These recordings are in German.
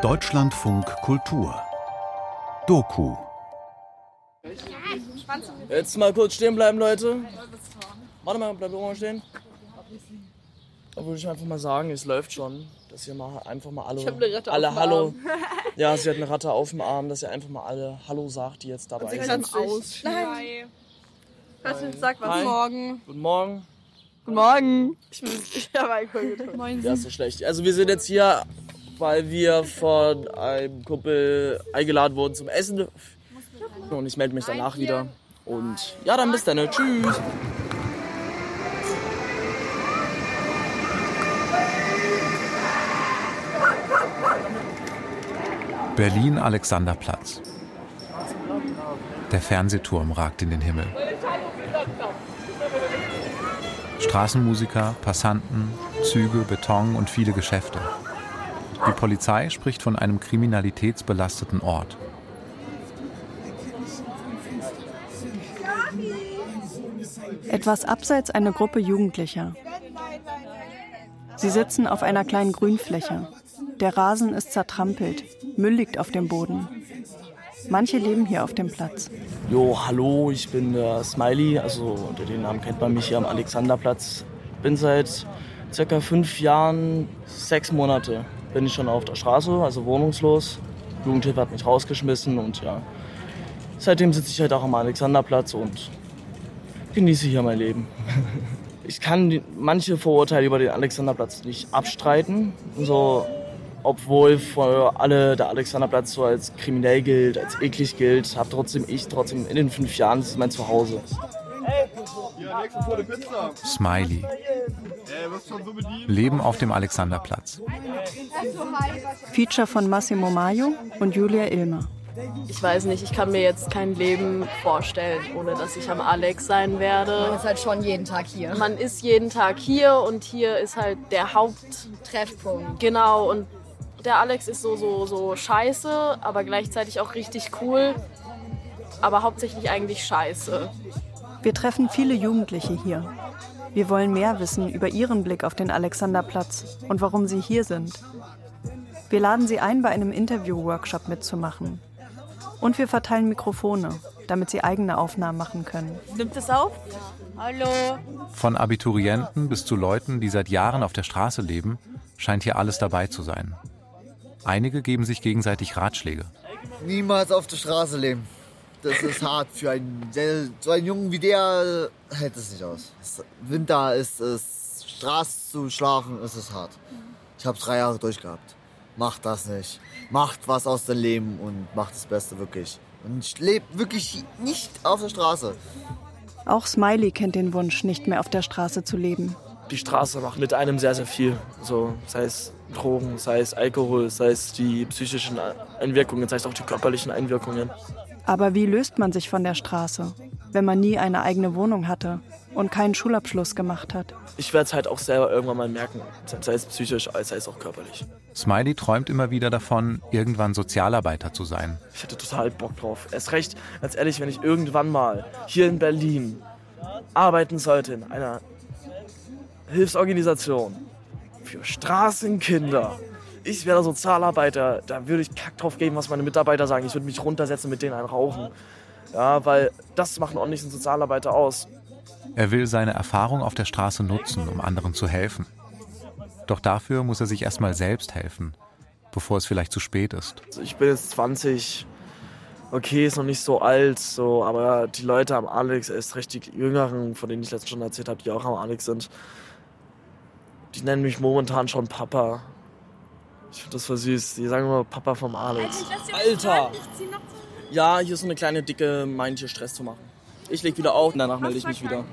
Deutschlandfunk Kultur Doku Jetzt mal kurz stehen bleiben, Leute. Warte mal, bleib mal stehen. Da würde ich einfach mal sagen, es läuft schon. Dass ihr mal einfach mal alle, Ich hab eine Ratte alle Hallo. Arm. Ja, sie hat eine Ratte auf dem Arm, dass ihr einfach mal alle Hallo sagt, die jetzt dabei sind. Nein. Warte, sag was. Morgen. Guten Morgen. Guten Morgen. Ich, bin, ich habe Alkohol getrunken. Moin. Ja, ist so schlecht. Also wir sind jetzt hier, weil wir von einem Kumpel eingeladen wurden zum Essen. Und ich melde mich danach wieder. Und ja, dann bis dann. ne? Tschüss. Berlin Alexanderplatz. Der Fernsehturm ragt in den Himmel. Straßenmusiker, Passanten, Züge, Beton und viele Geschäfte. Die Polizei spricht von einem kriminalitätsbelasteten Ort. Etwas abseits eine Gruppe Jugendlicher. Sie sitzen auf einer kleinen Grünfläche. Der Rasen ist zertrampelt, Müll liegt auf dem Boden. Manche leben hier auf dem Platz. Jo, hallo, ich bin der Smiley. Also unter den Namen kennt man mich hier am Alexanderplatz. Bin seit circa fünf Jahren, sechs Monate bin ich schon auf der Straße, also wohnungslos. Jugendhilfe hat mich rausgeschmissen und ja, seitdem sitze ich halt auch am Alexanderplatz und genieße hier mein Leben. Ich kann manche Vorurteile über den Alexanderplatz nicht abstreiten. So, obwohl für alle der Alexanderplatz so als kriminell gilt, als eklig gilt, habe trotzdem ich trotzdem in den fünf Jahren, das ist mein Zuhause. Smiley. Leben auf dem Alexanderplatz. Feature von Massimo Maio und Julia Ilmer. Ich weiß nicht, ich kann mir jetzt kein Leben vorstellen, ohne dass ich am Alex sein Man werde. ist halt schon jeden Tag hier. Man ist jeden Tag hier und hier ist halt der Haupt. Treffpunkt. Genau, und der Alex ist so, so, so scheiße, aber gleichzeitig auch richtig cool. Aber hauptsächlich eigentlich scheiße. Wir treffen viele Jugendliche hier. Wir wollen mehr wissen über ihren Blick auf den Alexanderplatz und warum sie hier sind. Wir laden sie ein, bei einem Interview-Workshop mitzumachen. Und wir verteilen Mikrofone, damit sie eigene Aufnahmen machen können. Nimmt es auf? Hallo. Von Abiturienten bis zu Leuten, die seit Jahren auf der Straße leben, scheint hier alles dabei zu sein. Einige geben sich gegenseitig Ratschläge. Niemals auf der Straße leben. Das ist hart für einen, der, so einen Jungen wie der äh, hält es nicht aus. Winter ist es, Straße zu schlafen, ist es hart. Ich habe drei Jahre durchgehabt. Macht das nicht. Macht was aus dem Leben und macht das Beste wirklich. Und ich lebe wirklich nicht auf der Straße. Auch Smiley kennt den Wunsch, nicht mehr auf der Straße zu leben. Die Straße macht mit einem sehr, sehr viel. So, sei es Drogen, sei es Alkohol, sei es die psychischen Einwirkungen, sei es auch die körperlichen Einwirkungen. Aber wie löst man sich von der Straße, wenn man nie eine eigene Wohnung hatte und keinen Schulabschluss gemacht hat? Ich werde es halt auch selber irgendwann mal merken, sei es psychisch, sei es auch körperlich. Smiley träumt immer wieder davon, irgendwann Sozialarbeiter zu sein. Ich hätte total Bock drauf. Erst recht, ganz ehrlich, wenn ich irgendwann mal hier in Berlin arbeiten sollte in einer Hilfsorganisation für Straßenkinder. Ich wäre Sozialarbeiter, da würde ich kack drauf geben, was meine Mitarbeiter sagen. Ich würde mich runtersetzen mit denen einen rauchen. Ja, weil das macht einen ordentlichen Sozialarbeiter aus. Er will seine Erfahrung auf der Straße nutzen, um anderen zu helfen. Doch dafür muss er sich erstmal selbst helfen, bevor es vielleicht zu spät ist. Also ich bin jetzt 20, okay, ist noch nicht so alt, so, aber die Leute am Alex, erst recht die Jüngeren, von denen ich letztens schon erzählt habe, die auch am Alex sind, die nennen mich momentan schon Papa. Ich finde das voll süß. Die sagen immer Papa vom Alex. Alter! Ja, hier ist so eine kleine Dicke, meint hier Stress zu machen. Ich leg wieder auf und danach melde ich mich wieder.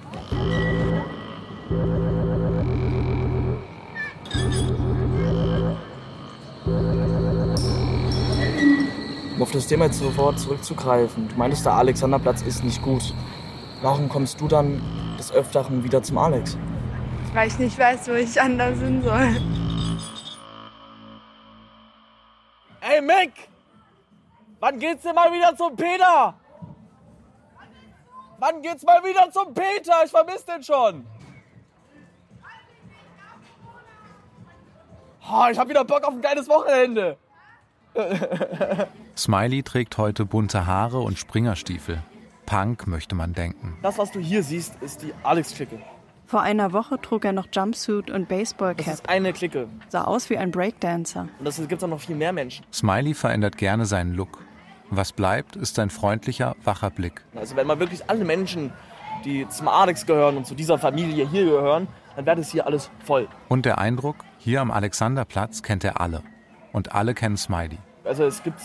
Um auf das Thema jetzt sofort zurückzugreifen. Du meintest, der Alexanderplatz ist nicht gut. Warum kommst du dann des Öfteren wieder zum Alex? Weil ich nicht weiß, wo ich anders hin soll. Ey Mick! Wann geht's denn mal wieder zum Peter? Wann geht's mal wieder zum Peter? Ich vermisse den schon. Oh, ich habe wieder Bock auf ein geiles Wochenende. Smiley trägt heute bunte Haare und Springerstiefel. Punk möchte man denken. Das, was du hier siehst, ist die Alex-Clique. Vor einer Woche trug er noch Jumpsuit und Das Baseballcap, ist eine Clique. sah aus wie ein Breakdancer. Und das gibt auch noch viel mehr Menschen. Smiley verändert gerne seinen Look. Was bleibt, ist sein freundlicher, wacher Blick. Also wenn man wirklich alle Menschen, die zum Alex gehören und zu dieser Familie hier gehören, dann wäre das hier alles voll. Und der Eindruck, hier am Alexanderplatz kennt er alle. Und alle kennen Smiley. Also es gibt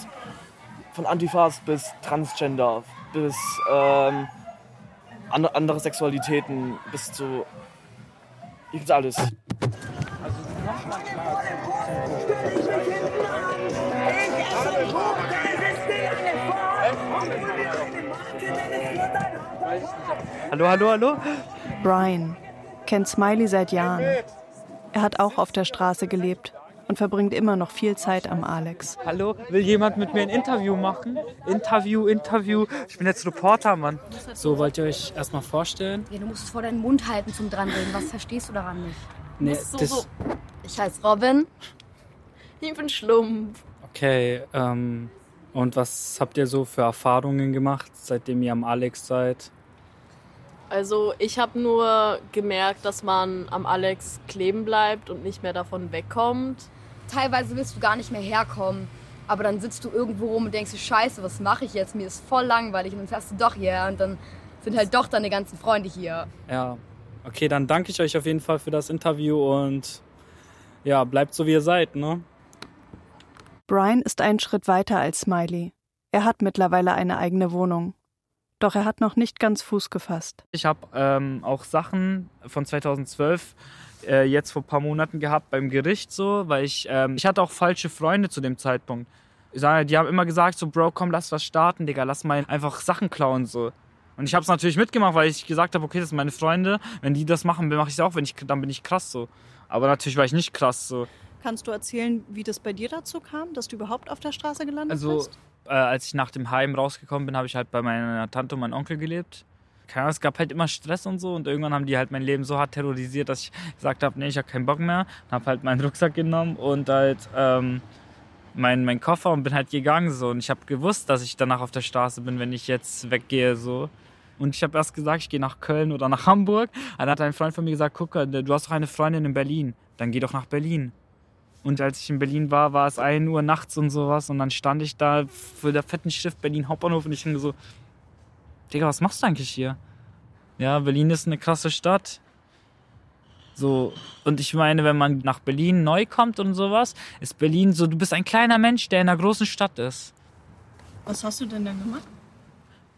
von Antifas bis Transgender, bis ähm, andere, andere Sexualitäten, bis zu... Hier gibt's alles. Hallo, hallo, hallo. Brian kennt Smiley seit Jahren. Er hat auch auf der Straße gelebt und verbringt immer noch viel Zeit am Alex. Hallo, will jemand mit mir ein Interview machen? Interview, Interview. Ich bin jetzt Reporter, Mann. So, wollt ihr euch erstmal vorstellen? Ja, du musst es vor deinen Mund halten zum dranreden. Was verstehst du daran nicht? Nee, so, das, so. Ich heiße Robin. Ich bin Schlumpf. Okay, ähm, und was habt ihr so für Erfahrungen gemacht, seitdem ihr am Alex seid? Also ich habe nur gemerkt, dass man am Alex kleben bleibt und nicht mehr davon wegkommt. Teilweise willst du gar nicht mehr herkommen. Aber dann sitzt du irgendwo rum und denkst dir, scheiße, was mache ich jetzt? Mir ist voll langweilig und dann fährst du doch hierher und dann sind halt doch deine ganzen Freunde hier. Ja, okay, dann danke ich euch auf jeden Fall für das Interview und ja, bleibt so wie ihr seid, ne? Brian ist einen Schritt weiter als Smiley. Er hat mittlerweile eine eigene Wohnung. Doch er hat noch nicht ganz Fuß gefasst. Ich habe ähm, auch Sachen von 2012 äh, jetzt vor ein paar Monaten gehabt beim Gericht so, weil ich, ähm, ich hatte auch falsche Freunde zu dem Zeitpunkt. Die haben immer gesagt so, Bro, komm, lass was starten, Digga, lass mal einfach Sachen klauen so. Und ich habe es natürlich mitgemacht, weil ich gesagt habe, okay, das sind meine Freunde. Wenn die das machen, mache ich es auch. Wenn ich, dann bin ich krass so. Aber natürlich war ich nicht krass so. Kannst du erzählen, wie das bei dir dazu kam, dass du überhaupt auf der Straße gelandet Also, bist? Äh, als ich nach dem Heim rausgekommen bin, habe ich halt bei meiner Tante und meinem Onkel gelebt. Keine Ahnung, es gab halt immer Stress und so und irgendwann haben die halt mein Leben so hart terrorisiert, dass ich gesagt habe, nee, ich habe keinen Bock mehr. Habe halt meinen Rucksack genommen und halt ähm, meinen mein Koffer und bin halt gegangen so. Und ich habe gewusst, dass ich danach auf der Straße bin, wenn ich jetzt weggehe so. Und ich habe erst gesagt, ich gehe nach Köln oder nach Hamburg. Dann hat ein Freund von mir gesagt, guck, äh, du hast doch eine Freundin in Berlin. Dann geh doch nach Berlin. Und als ich in Berlin war, war es 1 Uhr nachts und sowas. Und dann stand ich da für der fetten Schrift Berlin Hauptbahnhof und ich denke so, Digga, was machst du eigentlich hier? Ja, Berlin ist eine krasse Stadt. So, und ich meine, wenn man nach Berlin neu kommt und sowas, ist Berlin so, du bist ein kleiner Mensch, der in einer großen Stadt ist. Was hast du denn dann gemacht?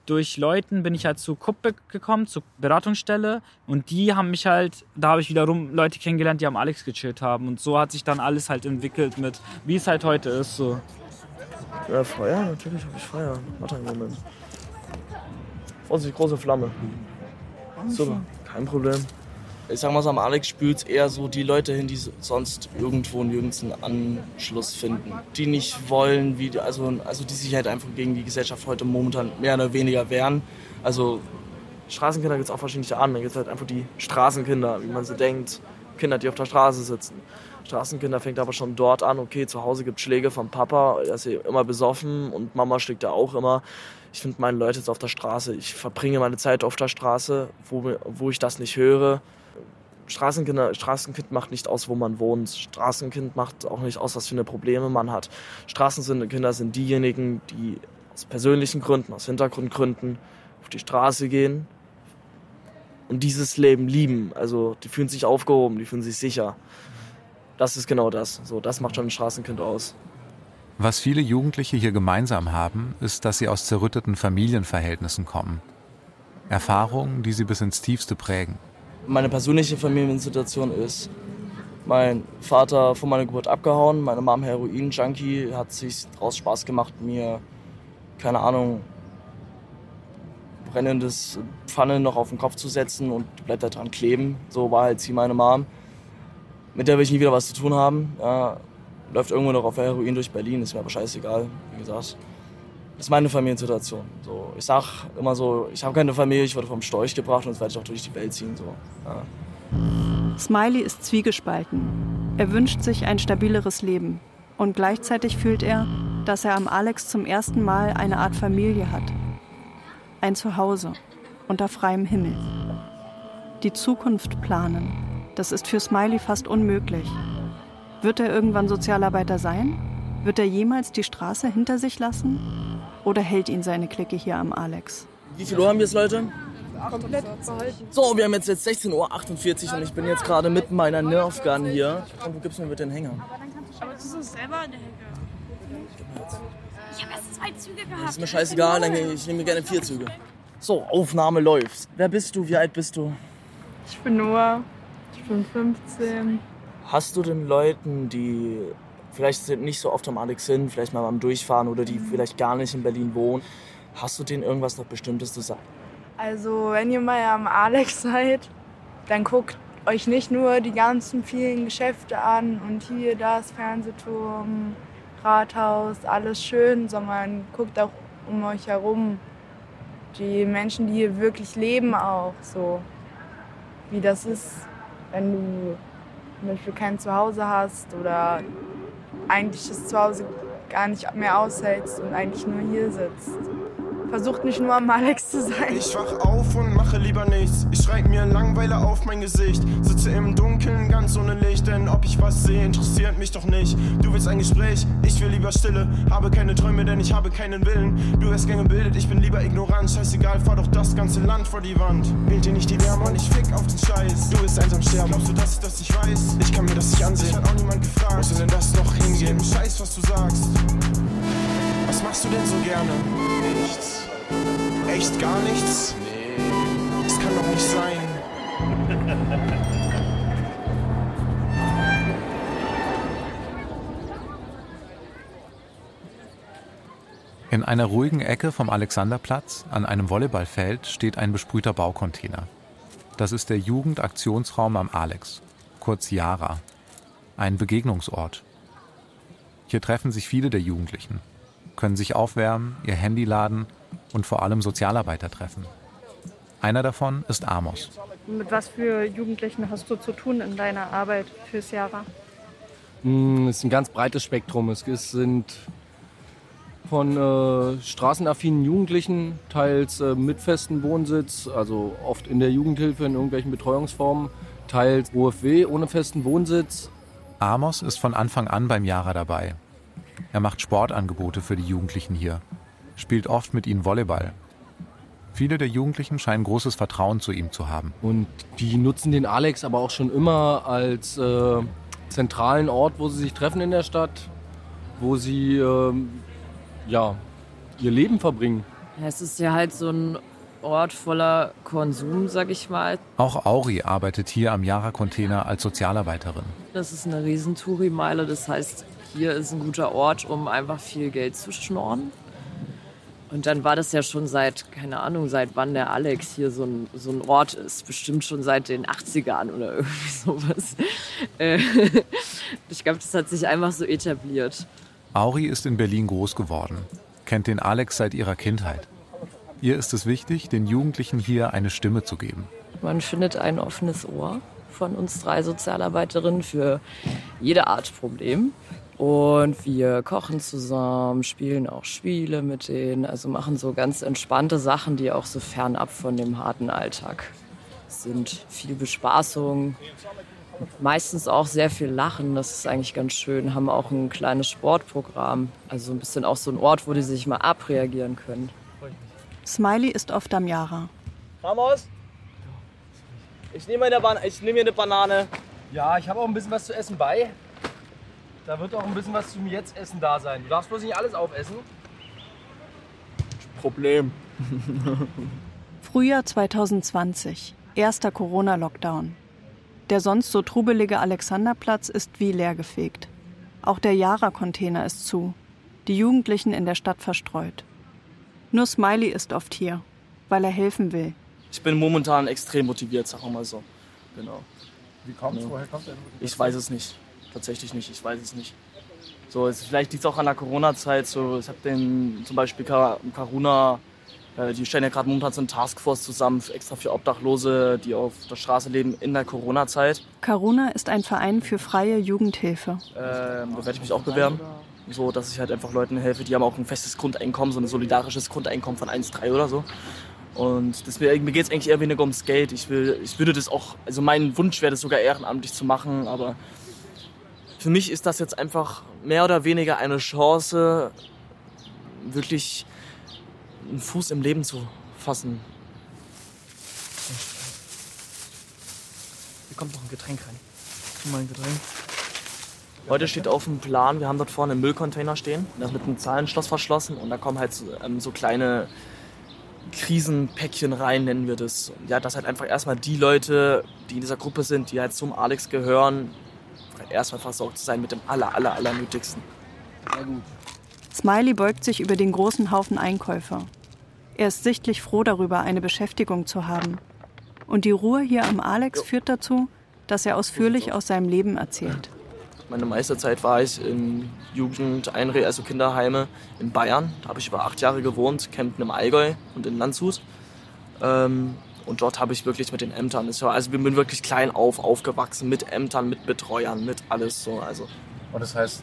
Durch Leuten bin ich halt zu Kuppe gekommen, zur Beratungsstelle. Und die haben mich halt, da habe ich wiederum Leute kennengelernt, die am Alex gechillt haben. Und so hat sich dann alles halt entwickelt mit, wie es halt heute ist. So. Ja, Feuer? Natürlich habe ich Feuer. Warte einen Moment. Vorsicht, große Flamme. Super, kein Problem. Ich sag mal so, am Alex spült eher so die Leute hin, die sonst irgendwo nirgends einen Anschluss finden. Die nicht wollen, wie, also, also die sich halt einfach gegen die Gesellschaft heute momentan mehr oder weniger wehren. Also Straßenkinder gibt es auch verschiedene Arten. Da gibt es halt einfach die Straßenkinder, wie man so denkt. Kinder, die auf der Straße sitzen. Straßenkinder fängt aber schon dort an, okay, zu Hause gibt Schläge vom Papa, er ist immer besoffen und Mama schlägt er auch immer. Ich finde meine Leute jetzt auf der Straße, ich verbringe meine Zeit auf der Straße, wo, wo ich das nicht höre. Straßenkinder, Straßenkind macht nicht aus, wo man wohnt. Straßenkind macht auch nicht aus, was für eine Probleme man hat. Straßenkinder sind diejenigen, die aus persönlichen Gründen, aus Hintergrundgründen auf die Straße gehen und dieses Leben lieben. Also die fühlen sich aufgehoben, die fühlen sich sicher. Das ist genau das. So, das macht schon ein Straßenkind aus. Was viele Jugendliche hier gemeinsam haben, ist, dass sie aus zerrütteten Familienverhältnissen kommen. Erfahrungen, die sie bis ins Tiefste prägen. Meine persönliche Familiensituation ist, mein Vater vor meiner Geburt abgehauen, meine Mom Heroin-Junkie, hat sich daraus Spaß gemacht, mir, keine Ahnung, brennendes Pfanne noch auf den Kopf zu setzen und die da dran kleben. So war halt sie meine Mom. Mit der will ich nie wieder was zu tun haben. Ja, läuft irgendwo noch auf Heroin durch Berlin, ist mir aber scheißegal, wie gesagt. Das ist meine Familiensituation. So, ich sag immer so, ich habe keine Familie, ich wurde vom Storch gebracht und jetzt werde ich auch durch die Welt ziehen. So. Ja. Smiley ist zwiegespalten. Er wünscht sich ein stabileres Leben und gleichzeitig fühlt er, dass er am Alex zum ersten Mal eine Art Familie hat. Ein Zuhause unter freiem Himmel. Die Zukunft planen, das ist für Smiley fast unmöglich. Wird er irgendwann Sozialarbeiter sein? Wird er jemals die Straße hinter sich lassen? Oder hält ihn seine Clique hier am Alex? Wie viel Uhr haben wir jetzt, Leute? Komplett. So, wir haben jetzt, jetzt 16.48 Uhr und ich bin jetzt gerade mit meiner Nerf Gun hier. Und du gibst mir bitte den Hänger. Aber du bist selber in der Hecke. Ich habe erst zwei Züge gehabt. Ist mir scheißegal, dann ich nehme gerne vier Züge. So, Aufnahme läuft. Wer bist du? Wie alt bist du? Ich bin Noah. Ich bin 15. Hast du denn Leuten, die vielleicht sind nicht so oft am Alex sind, vielleicht mal beim Durchfahren oder die vielleicht gar nicht in Berlin wohnen, hast du denen irgendwas noch Bestimmtes zu sagen? Also, wenn ihr mal am Alex seid, dann guckt euch nicht nur die ganzen vielen Geschäfte an und hier das Fernsehturm, Rathaus, alles schön, sondern guckt auch um euch herum. Die Menschen, die hier wirklich leben, auch so. Wie das ist, wenn du zum Beispiel kein Zuhause hast oder eigentlich das Zuhause gar nicht mehr aushältst und eigentlich nur hier sitzt. Versucht nicht nur am Alex zu sein. Ich wach auf und mache lieber nichts. Ich schreib mir Langweile auf mein Gesicht. Sitze im Dunkeln ganz ohne Licht, denn ob ich was sehe, interessiert mich doch nicht. Du willst ein Gespräch, ich will lieber Stille. Habe keine Träume, denn ich habe keinen Willen. Du wirst gern gebildet, ich bin lieber ignorant. Scheißegal, fahr doch das ganze Land vor die Wand. Wählt dir nicht die Wärme und ich fick auf den Scheiß. Du willst einsam sterben, glaubst du, dass ich das nicht weiß? Ich kann mir das nicht ansehen, hat auch niemand gefragt. Soll denn das noch hingehen? Scheiß, was du sagst. Was machst du denn so gerne? Nichts. Echt gar nichts? Nee. Das kann doch nicht sein. In einer ruhigen Ecke vom Alexanderplatz an einem Volleyballfeld steht ein besprühter Baucontainer. Das ist der Jugendaktionsraum am Alex, kurz Yara, ein Begegnungsort. Hier treffen sich viele der Jugendlichen, können sich aufwärmen, ihr Handy laden und vor allem Sozialarbeiter treffen. Einer davon ist Amos. Mit was für Jugendlichen hast du zu tun in deiner Arbeit fürs Jahre? Mm, Es ist ein ganz breites Spektrum. Es sind von äh, straßenaffinen Jugendlichen, teils äh, mit festem Wohnsitz, also oft in der Jugendhilfe in irgendwelchen Betreuungsformen, teils OFW ohne festen Wohnsitz. Amos ist von Anfang an beim Jara dabei. Er macht Sportangebote für die Jugendlichen hier, spielt oft mit ihnen Volleyball. Viele der Jugendlichen scheinen großes Vertrauen zu ihm zu haben. Und die nutzen den Alex aber auch schon immer als äh, zentralen Ort, wo sie sich treffen in der Stadt, wo sie ähm, ja, ihr Leben verbringen. Es ist ja halt so ein Ort voller Konsum, sag ich mal. Auch Auri arbeitet hier am Jara-Container als Sozialarbeiterin. Das ist eine riesen Touri-Meile, das heißt, hier ist ein guter Ort, um einfach viel Geld zu schnorren. Und dann war das ja schon seit, keine Ahnung, seit wann der Alex hier so ein, so ein Ort ist. Bestimmt schon seit den 80ern oder irgendwie sowas. Äh, Ich glaube, das hat sich einfach so etabliert. Auri ist in Berlin groß geworden, kennt den Alex seit ihrer Kindheit. Ihr ist es wichtig, den Jugendlichen hier eine Stimme zu geben. Man findet ein offenes Ohr von uns drei Sozialarbeiterinnen für jede Art Problem. Und wir kochen zusammen, spielen auch Spiele mit denen, also machen so ganz entspannte Sachen, die auch so fernab von dem harten Alltag sind. Viel Bespaßung, meistens auch sehr viel Lachen, das ist eigentlich ganz schön. Haben auch ein kleines Sportprogramm, also ein bisschen auch so ein Ort, wo die sich mal abreagieren können. Smiley ist oft am Jara. Ramos? Ich nehme eine, Ban ich nehme mir eine Banane. Ja, ich habe auch ein bisschen was zu essen bei. Da wird auch ein bisschen was zum Jetzt-Essen da sein. Du darfst bloß nicht alles aufessen. Problem. Frühjahr 2020, erster Corona-Lockdown. Der sonst so trubelige Alexanderplatz ist wie leergefegt. Auch der Jara-Container ist zu. Die Jugendlichen in der Stadt verstreut. Nur Smiley ist oft hier, weil er helfen will. Ich bin momentan extrem motiviert, sagen wir mal so. Genau. Wie kommt's? Ja. Woher kommt der? Ich weiß es nicht. Tatsächlich nicht. Ich weiß es nicht. So, es, vielleicht liegt es auch an der Corona-Zeit. So, ich habe den zum Beispiel Ka- Karuna Äh, die stellen ja gerade momentan so eine Taskforce zusammen, extra für Obdachlose, die auf der Straße leben in der Corona-Zeit. Caruna ist ein Verein für freie Jugendhilfe. Ähm, da werde ich mich auch bewerben. So, dass ich halt einfach Leuten helfe, die haben auch ein festes Grundeinkommen, so ein solidarisches Grundeinkommen von 1,3 oder so. Und das, mir geht es eigentlich eher weniger ums Geld. Ich, will, ich würde das auch, also mein Wunsch wäre das sogar ehrenamtlich zu machen, aber für mich ist das jetzt einfach mehr oder weniger eine Chance, wirklich einen Fuß im Leben zu fassen. Hier kommt noch ein Getränk rein. Tu mal ein Getränk. Heute steht auf dem Plan, wir haben dort vorne einen Müllcontainer stehen. Das ist mit einem Zahlenschloss verschlossen und da kommen halt so, ähm, so kleine Krisenpäckchen rein, nennen wir das. Ja, dass halt einfach erstmal die Leute, die in dieser Gruppe sind, die halt zum Alex gehören, erstmal versorgt zu sein mit dem aller, aller, aller Nötigsten. Sehr gut. Smiley beugt sich über den großen Haufen Einkäufer. Er ist sichtlich froh darüber, eine Beschäftigung zu haben. Und die Ruhe hier am Alex führt dazu, dass er ausführlich aus seinem Leben erzählt. Meine meiste Zeit war ich in Jugendeinrichtungen, also Kinderheime in Bayern. Da habe ich über acht Jahre gewohnt, Kempten im Allgäu und in Landshut. Ähm, und dort habe ich wirklich mit den Ämtern, also ich bin wirklich klein auf aufgewachsen, mit Ämtern, mit Betreuern, mit alles so. Also. Und das heißt,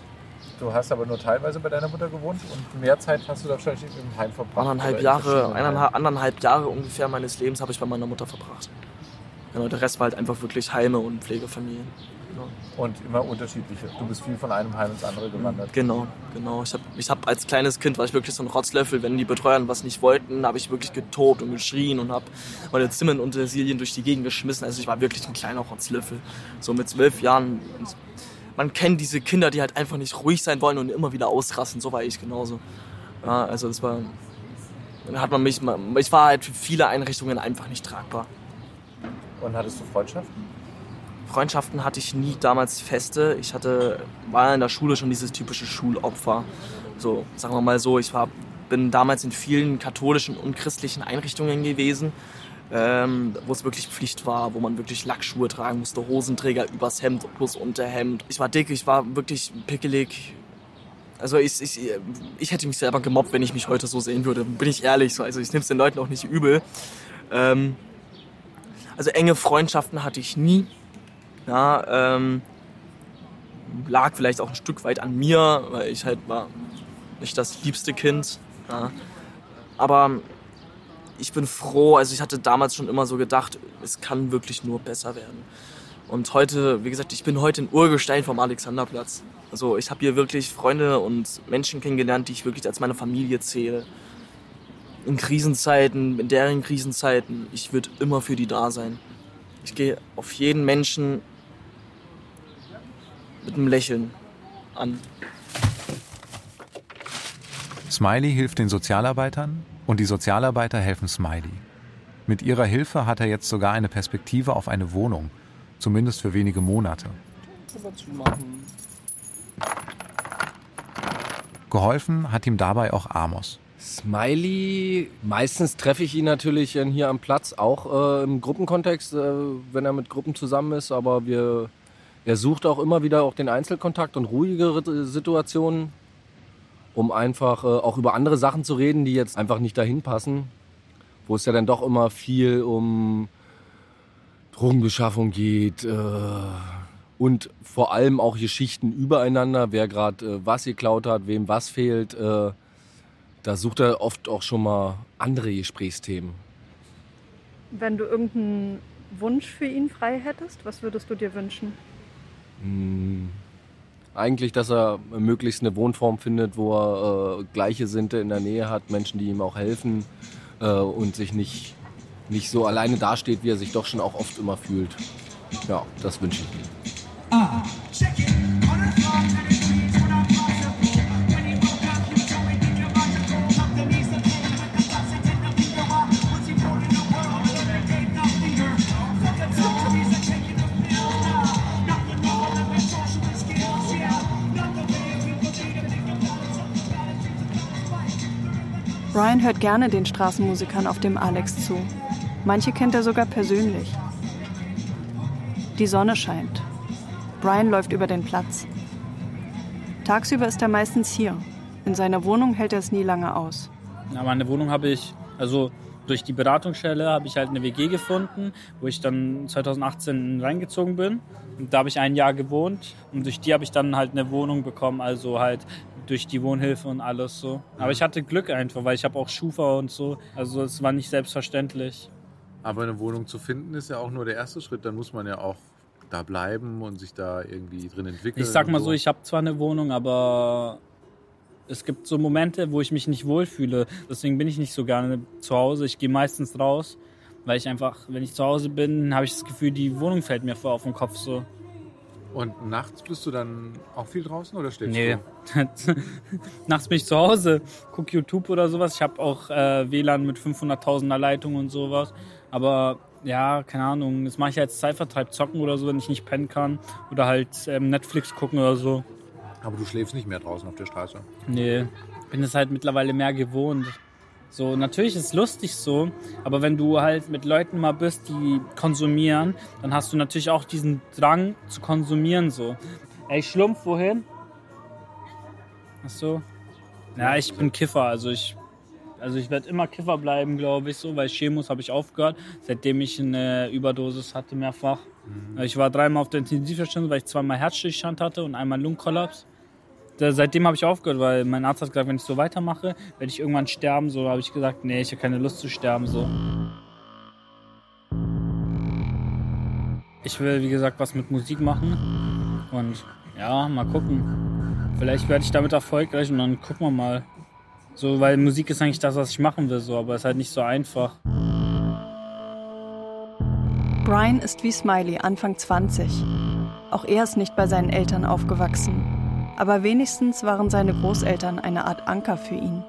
du hast aber nur teilweise bei deiner Mutter gewohnt und mehr Zeit hast du da wahrscheinlich im Heim verbracht? Anderthalb Jahre, eineinhalb, anderthalb Jahre ungefähr meines Lebens habe ich bei meiner Mutter verbracht. Genau, der Rest war halt einfach wirklich Heime und Pflegefamilien. Genau. Und immer unterschiedliche. Du bist viel von einem Heim ins andere gewandert. Genau, genau. Ich habe ich hab als kleines Kind war ich wirklich so ein Rotzlöffel. Wenn die Betreuer was nicht wollten, habe ich wirklich getobt und geschrien und habe meine Zimmer und Utensilien durch die Gegend geschmissen. Also ich war wirklich ein kleiner Rotzlöffel. So mit zwölf Jahren. Man kennt diese Kinder, die halt einfach nicht ruhig sein wollen und immer wieder ausrasten. So war ich genauso. Ja, also das war. Dann hat man mich. Ich war halt für viele Einrichtungen einfach nicht tragbar. Und hattest du Freundschaften? Freundschaften hatte ich nie damals feste. Ich hatte, war in der Schule schon dieses typische Schulopfer. So, sagen wir mal so, ich war, bin damals in vielen katholischen und christlichen Einrichtungen gewesen, ähm, wo es wirklich Pflicht war, wo man wirklich Lackschuhe tragen musste, Hosenträger übers Hemd plus Unterhemd. Ich war dick, ich war wirklich pickelig. Also ich, ich, ich hätte mich selber gemobbt, wenn ich mich heute so sehen würde, bin ich ehrlich. Also ich nehme es den Leuten auch nicht übel. Ähm, also enge Freundschaften hatte ich nie. Ja, ähm, lag vielleicht auch ein Stück weit an mir, weil ich halt war nicht das liebste Kind. Ja. Aber ich bin froh, also ich hatte damals schon immer so gedacht, es kann wirklich nur besser werden. Und heute, wie gesagt, ich bin heute ein Urgestein vom Alexanderplatz. Also ich habe hier wirklich Freunde und Menschen kennengelernt, die ich wirklich als meine Familie zähle. In Krisenzeiten, in deren Krisenzeiten, ich würde immer für die da sein. Ich gehe auf jeden Menschen mit einem Lächeln an. Smiley hilft den Sozialarbeitern und die Sozialarbeiter helfen Smiley. Mit ihrer Hilfe hat er jetzt sogar eine Perspektive auf eine Wohnung, zumindest für wenige Monate. Geholfen hat ihm dabei auch Amos. Smiley, meistens treffe ich ihn natürlich hier am Platz, auch äh, im Gruppenkontext, äh, wenn er mit Gruppen zusammen ist, aber wir er sucht auch immer wieder auch den Einzelkontakt und ruhigere Situationen, um einfach äh, auch über andere Sachen zu reden, die jetzt einfach nicht dahin passen. Wo es ja dann doch immer viel um Drogenbeschaffung geht äh, und vor allem auch Geschichten übereinander, wer gerade äh, was geklaut hat, wem was fehlt. Äh, da sucht er oft auch schon mal andere Gesprächsthemen. Wenn du irgendeinen Wunsch für ihn frei hättest, was würdest du dir wünschen? Hm, eigentlich, dass er möglichst eine Wohnform findet, wo er äh, gleiche Sinte in der Nähe hat, Menschen, die ihm auch helfen äh, und sich nicht, nicht so alleine dasteht, wie er sich doch schon auch oft immer fühlt. Ja, das wünsche ich ihm. Ah, Brian hört gerne den Straßenmusikern auf dem Alex zu. Manche kennt er sogar persönlich. Die Sonne scheint. Brian läuft über den Platz. Tagsüber ist er meistens hier. In seiner Wohnung hält er es nie lange aus. Ja, meine Wohnung habe ich, Also durch die Beratungsstelle habe ich halt eine WG gefunden, wo ich dann 2018 reingezogen bin. Und da habe ich ein Jahr gewohnt und durch die habe ich dann halt eine Wohnung bekommen, also halt durch die Wohnhilfe und alles so. Aber ich hatte Glück einfach, weil ich habe auch Schufa und so. Also es war nicht selbstverständlich. Aber eine Wohnung zu finden ist ja auch nur der erste Schritt. Dann muss man ja auch da bleiben und sich da irgendwie drin entwickeln. Ich sag mal so, ich habe zwar eine Wohnung, aber es gibt so Momente, wo ich mich nicht wohlfühle. Deswegen bin ich nicht so gerne zu Hause. Ich gehe meistens raus, weil ich einfach, wenn ich zu Hause bin, habe ich das Gefühl, die Wohnung fällt mir vor auf den Kopf so. Und nachts bist du dann auch viel draußen oder schläfst nee. du? nachts bin ich zu Hause, gucke YouTube oder sowas. Ich habe auch äh, WLAN mit 500.000er Leitung und sowas. Aber ja, keine Ahnung, das mache ich als Zeitvertreib, zocken oder so, wenn ich nicht pennen kann. Oder halt ähm, Netflix gucken oder so. Aber du schläfst nicht mehr draußen auf der Straße? Nee, bin es halt mittlerweile mehr gewohnt. So, natürlich ist es lustig so, aber wenn du halt mit Leuten mal bist, die konsumieren, dann hast du natürlich auch diesen Drang zu konsumieren so. Ey, Schlumpf, wohin? Ach so. Ja, ich bin Kiffer, also ich also ich werde immer Kiffer bleiben, glaube ich, so, weil Chemos habe ich aufgehört, seitdem ich eine Überdosis hatte mehrfach. Mhm. Ich war dreimal auf der Intensivstation, weil ich zweimal Herzstillstand hatte und einmal Lungenkollaps seitdem habe ich aufgehört, weil mein Arzt hat gesagt, wenn ich so weitermache, werde ich irgendwann sterben. So habe ich gesagt, nee, ich habe keine Lust zu sterben. So. Ich will, wie gesagt, was mit Musik machen. Und ja, mal gucken. Vielleicht werde ich damit erfolgreich und dann gucken wir mal. So, weil Musik ist eigentlich das, was ich machen will, so, aber es ist halt nicht so einfach. Brian ist wie Smiley, Anfang 20. Auch er ist nicht bei seinen Eltern aufgewachsen. Aber wenigstens waren seine Großeltern eine Art Anker für ihn.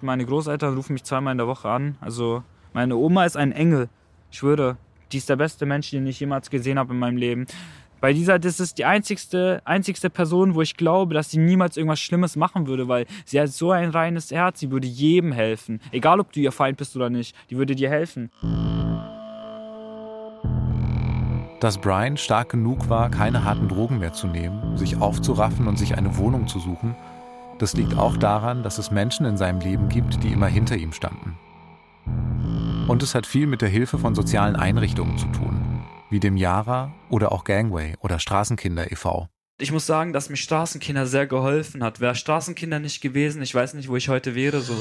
Meine Großeltern rufen mich zweimal in der Woche an. Also meine Oma ist ein Engel. Ich schwöre, die ist der beste Mensch, den ich jemals gesehen habe in meinem Leben. Bei dieser, das ist die einzigste, einzigste Person, wo ich glaube, dass sie niemals irgendwas Schlimmes machen würde, weil sie hat so ein reines Herz, sie würde jedem helfen. Egal, ob du ihr Feind bist oder nicht, die würde dir helfen. Dass Brian stark genug war, keine harten Drogen mehr zu nehmen, sich aufzuraffen und sich eine Wohnung zu suchen, das liegt auch daran, dass es Menschen in seinem Leben gibt, die immer hinter ihm standen. Und es hat viel mit der Hilfe von sozialen Einrichtungen zu tun, wie dem Yara oder auch Gangway oder Straßenkinder e.V. Ich muss sagen, dass mir Straßenkinder sehr geholfen hat. Wäre Straßenkinder nicht gewesen, ich weiß nicht, wo ich heute wäre. So.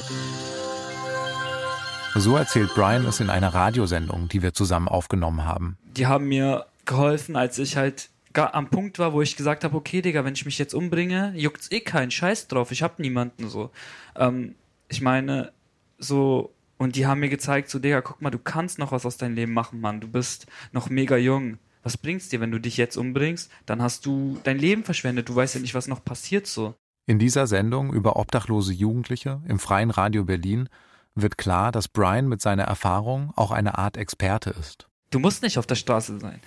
So erzählt Brian es in einer Radiosendung, die wir zusammen aufgenommen haben. Die haben mir geholfen, als ich halt am Punkt war, wo ich gesagt habe, okay, Digga, wenn ich mich jetzt umbringe, juckt's eh keinen Scheiß drauf. Ich hab niemanden so. Ähm, ich meine, so, und die haben mir gezeigt, so, Digga, guck mal, du kannst noch was aus deinem Leben machen, Mann. Du bist noch mega jung. Was bringt's dir, wenn du dich jetzt umbringst? Dann hast du dein Leben verschwendet. Du weißt ja nicht, was noch passiert so. In dieser Sendung über obdachlose Jugendliche im Freien Radio Berlin wird klar, dass Brian mit seiner Erfahrung auch eine Art Experte ist. Du musst nicht auf der Straße sein.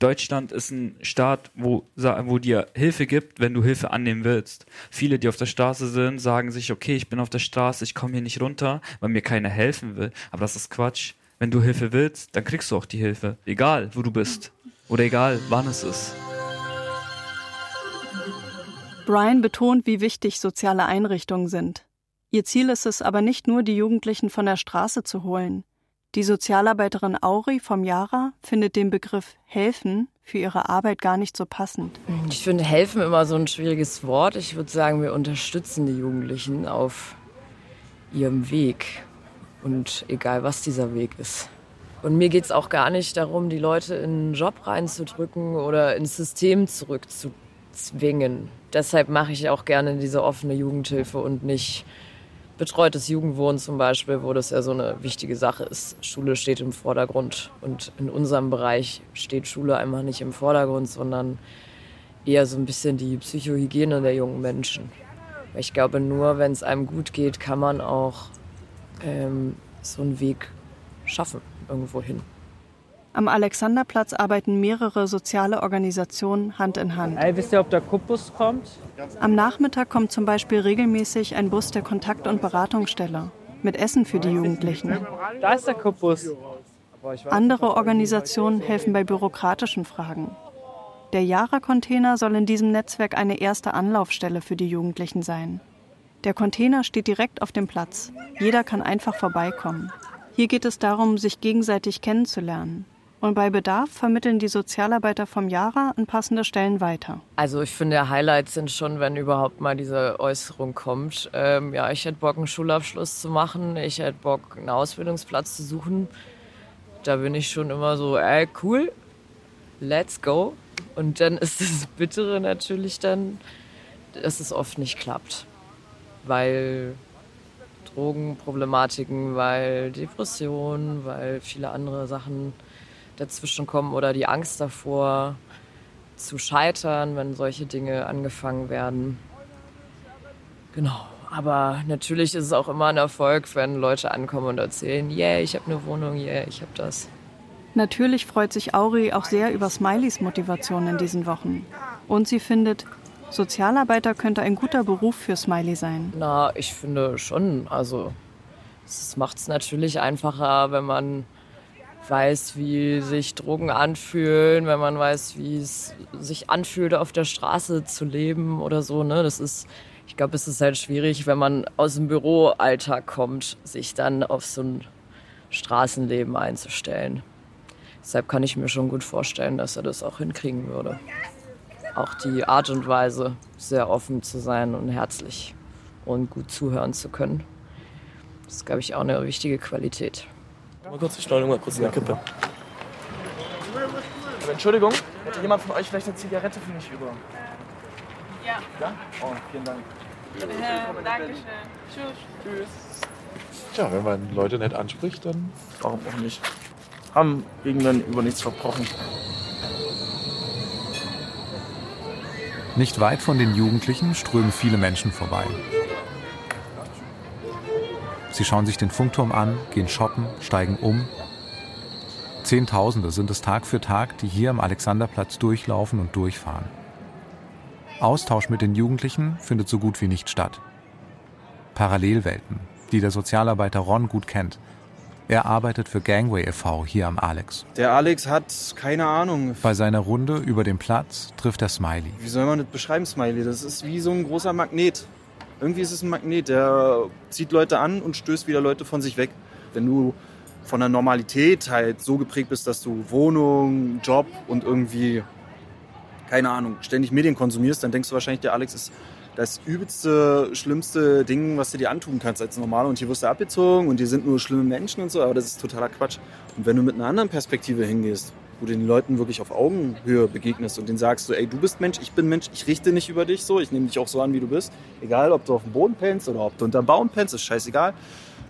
Deutschland ist ein Staat, wo, wo dir Hilfe gibt, wenn du Hilfe annehmen willst. Viele, die auf der Straße sind, sagen sich, okay, ich bin auf der Straße, ich komme hier nicht runter, weil mir keiner helfen will. Aber das ist Quatsch. Wenn du Hilfe willst, dann kriegst du auch die Hilfe. Egal, wo du bist. Oder egal, wann es ist. Brian betont, wie wichtig soziale Einrichtungen sind. Ihr Ziel ist es aber nicht nur, die Jugendlichen von der Straße zu holen. Die Sozialarbeiterin Auri vom Yara findet den Begriff helfen für ihre Arbeit gar nicht so passend. Ich finde helfen immer so ein schwieriges Wort. Ich würde sagen, wir unterstützen die Jugendlichen auf ihrem Weg. Und egal, was dieser Weg ist. Und mir geht es auch gar nicht darum, die Leute in einen Job reinzudrücken oder ins System zurückzuzwingen. Deshalb mache ich auch gerne diese offene Jugendhilfe und nicht betreutes Jugendwohnen zum Beispiel, wo das ja so eine wichtige Sache ist. Schule steht im Vordergrund und in unserem Bereich steht Schule einfach nicht im Vordergrund, sondern eher so ein bisschen die Psychohygiene der jungen Menschen. Ich glaube, nur wenn es einem gut geht, kann man auch ähm, so einen Weg schaffen, irgendwo hin. Am Alexanderplatz arbeiten mehrere soziale Organisationen Hand in Hand. Ey, wisst ihr, ob der Kuppus kommt? Am Nachmittag kommt zum Beispiel regelmäßig ein Bus der Kontakt- und Beratungsstelle mit Essen für die Jugendlichen. Da ist der Kuppus. Andere Organisationen helfen bei bürokratischen Fragen. Der Yara-Container soll in diesem Netzwerk eine erste Anlaufstelle für die Jugendlichen sein. Der Container steht direkt auf dem Platz. Jeder kann einfach vorbeikommen. Hier geht es darum, sich gegenseitig kennenzulernen. Und bei Bedarf vermitteln die Sozialarbeiter vom Jara an passende Stellen weiter. Also ich finde, Highlights sind schon, wenn überhaupt mal diese Äußerung kommt. Ähm, ja, ich hätte Bock, einen Schulabschluss zu machen. Ich hätte Bock, einen Ausbildungsplatz zu suchen. Da bin ich schon immer so, ey, cool, let's go. Und dann ist das Bittere natürlich dann, dass es oft nicht klappt. Weil Drogenproblematiken, weil Depressionen, weil viele andere Sachen dazwischen kommen oder die Angst davor zu scheitern, wenn solche Dinge angefangen werden. Genau. Aber natürlich ist es auch immer ein Erfolg, wenn Leute ankommen und erzählen, yeah, ich habe eine Wohnung, yeah, ich habe das. Natürlich freut sich Auri auch sehr über Smileys Motivation in diesen Wochen. Und sie findet, Sozialarbeiter könnte ein guter Beruf für Smiley sein. Na, ich finde schon. Also, es macht es natürlich einfacher, wenn man weiß, wie sich Drogen anfühlen, wenn man weiß, wie es sich anfühlt, auf der Straße zu leben oder so. Ne? Das ist, ich glaube, es ist halt schwierig, wenn man aus dem Büroalltag kommt, sich dann auf so ein Straßenleben einzustellen. Deshalb kann ich mir schon gut vorstellen, dass er das auch hinkriegen würde. Auch die Art und Weise, sehr offen zu sein und herzlich und gut zuhören zu können. Das ist, glaube ich, auch eine wichtige Qualität. Mal kurz die Steuerung, mal kurz in der Kippe. Entschuldigung, hätte jemand von euch vielleicht eine Zigarette für mich über? Ja. Ja? Oh, vielen Dank. Äh, Dankeschön. Tschüss. Tschüss. Tja, wenn man Leute nett anspricht, dann. Warum auch nicht? Haben gegenüber nichts verbrochen. Nicht weit von den Jugendlichen strömen viele Menschen vorbei. Sie schauen sich den Funkturm an, gehen shoppen, steigen um. Zehntausende sind es Tag für Tag, die hier am Alexanderplatz durchlaufen und durchfahren. Austausch mit den Jugendlichen findet so gut wie nicht statt. Parallelwelten, die der Sozialarbeiter Ron gut kennt. Er arbeitet für Gangway e.V. hier am Alex. Der Alex hat keine Ahnung. Bei seiner Runde über den Platz trifft er Smiley. Wie soll man das beschreiben, Smiley? Das ist wie so ein großer Magnet. Irgendwie ist es ein Magnet, der zieht Leute an und stößt wieder Leute von sich weg. Wenn du von der Normalität halt so geprägt bist, dass du Wohnung, Job und irgendwie, keine Ahnung, ständig Medien konsumierst, dann denkst du wahrscheinlich, der Alex ist das übelste, schlimmste Ding, was du dir antun kannst als Normaler. Und hier wirst du abgezogen und hier sind nur schlimme Menschen und so, aber das ist totaler Quatsch. Und wenn du mit einer anderen Perspektive hingehst, wo du den Leuten wirklich auf Augenhöhe begegnest und denen sagst so, ey, du bist Mensch, ich bin Mensch, ich richte nicht über dich so, ich nehme dich auch so an, wie du bist. Egal, ob du auf dem Boden pennst oder ob du unter dem Baum pennst, ist scheißegal.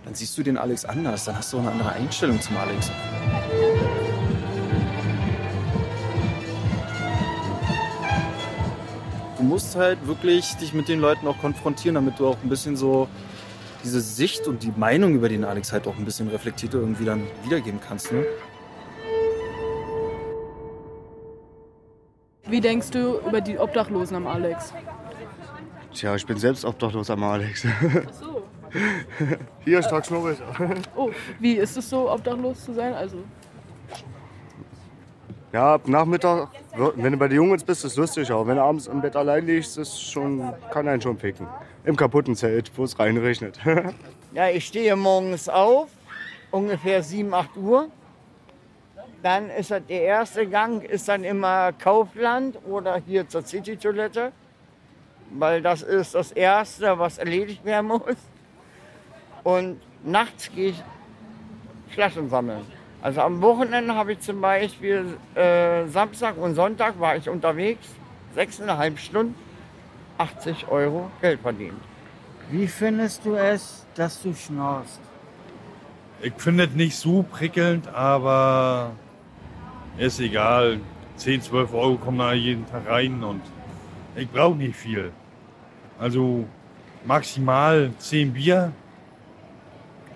Dann siehst du den Alex anders, dann hast du auch eine andere Einstellung zum Alex. Du musst halt wirklich dich mit den Leuten auch konfrontieren, damit du auch ein bisschen so diese Sicht und die Meinung über den Alex halt auch ein bisschen reflektiert irgendwie dann wiedergeben kannst. Ne? Wie denkst du über die Obdachlosen am Alex? Tja, ich bin selbst obdachlos am Alex. Ach so. Hier, stark schnurbelig. Oh, wie ist es so, obdachlos zu sein? Also, Ja, ab Nachmittag, wenn du bei den Jungs bist, ist es lustig, aber wenn du abends im Bett allein liegst, ist schon, kann einen schon picken. Im kaputten Zelt, wo es reinregnet. Ja, ich stehe morgens auf, ungefähr 7, 8 Uhr. Dann ist das der erste Gang, ist dann immer Kaufland oder hier zur City-Toilette. Weil das ist das Erste, was erledigt werden muss. Und nachts gehe ich Flaschen sammeln. Also am Wochenende habe ich zum Beispiel äh, Samstag und Sonntag war ich unterwegs, sechseinhalb Stunden, 80 Euro Geld verdient. Wie findest du es, dass du schnorst? Ich finde es nicht so prickelnd, aber ist egal. 10, 12 Euro kommen da jeden Tag rein und ich brauche nicht viel. Also maximal 10 Bier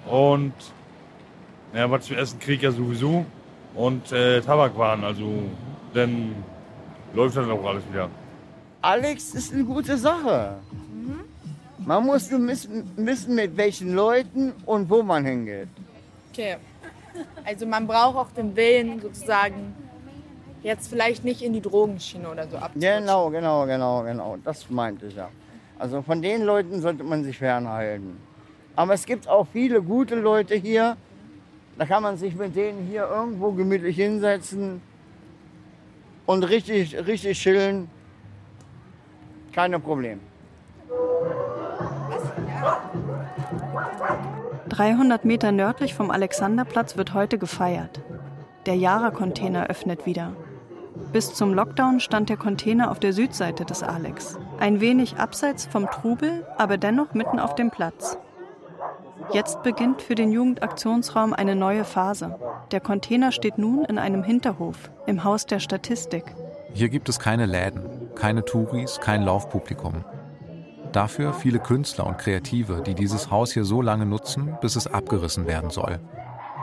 und ja, was zu essen kriege ich ja sowieso und äh, Tabakwaren. Also dann läuft dann auch alles wieder. Alex ist eine gute Sache. Man muss nur wissen, wissen, mit welchen Leuten und wo man hingeht. Okay. Also man braucht auch den Willen sozusagen, jetzt vielleicht nicht in die Drogenschiene oder so ab. Genau, genau, genau, genau. Das meinte ich ja. Also von den Leuten sollte man sich fernhalten. Aber es gibt auch viele gute Leute hier. Da kann man sich mit denen hier irgendwo gemütlich hinsetzen und richtig, richtig chillen. Keine Probleme. 300 Meter nördlich vom Alexanderplatz wird heute gefeiert. Der Yara-Container öffnet wieder. Bis zum Lockdown stand der Container auf der Südseite des Alex. Ein wenig abseits vom Trubel, aber dennoch mitten auf dem Platz. Jetzt beginnt für den Jugendaktionsraum eine neue Phase. Der Container steht nun in einem Hinterhof, im Haus der Statistik. Hier gibt es keine Läden, keine Touris, kein Laufpublikum. Dafür viele Künstler und Kreative, die dieses Haus hier so lange nutzen, bis es abgerissen werden soll.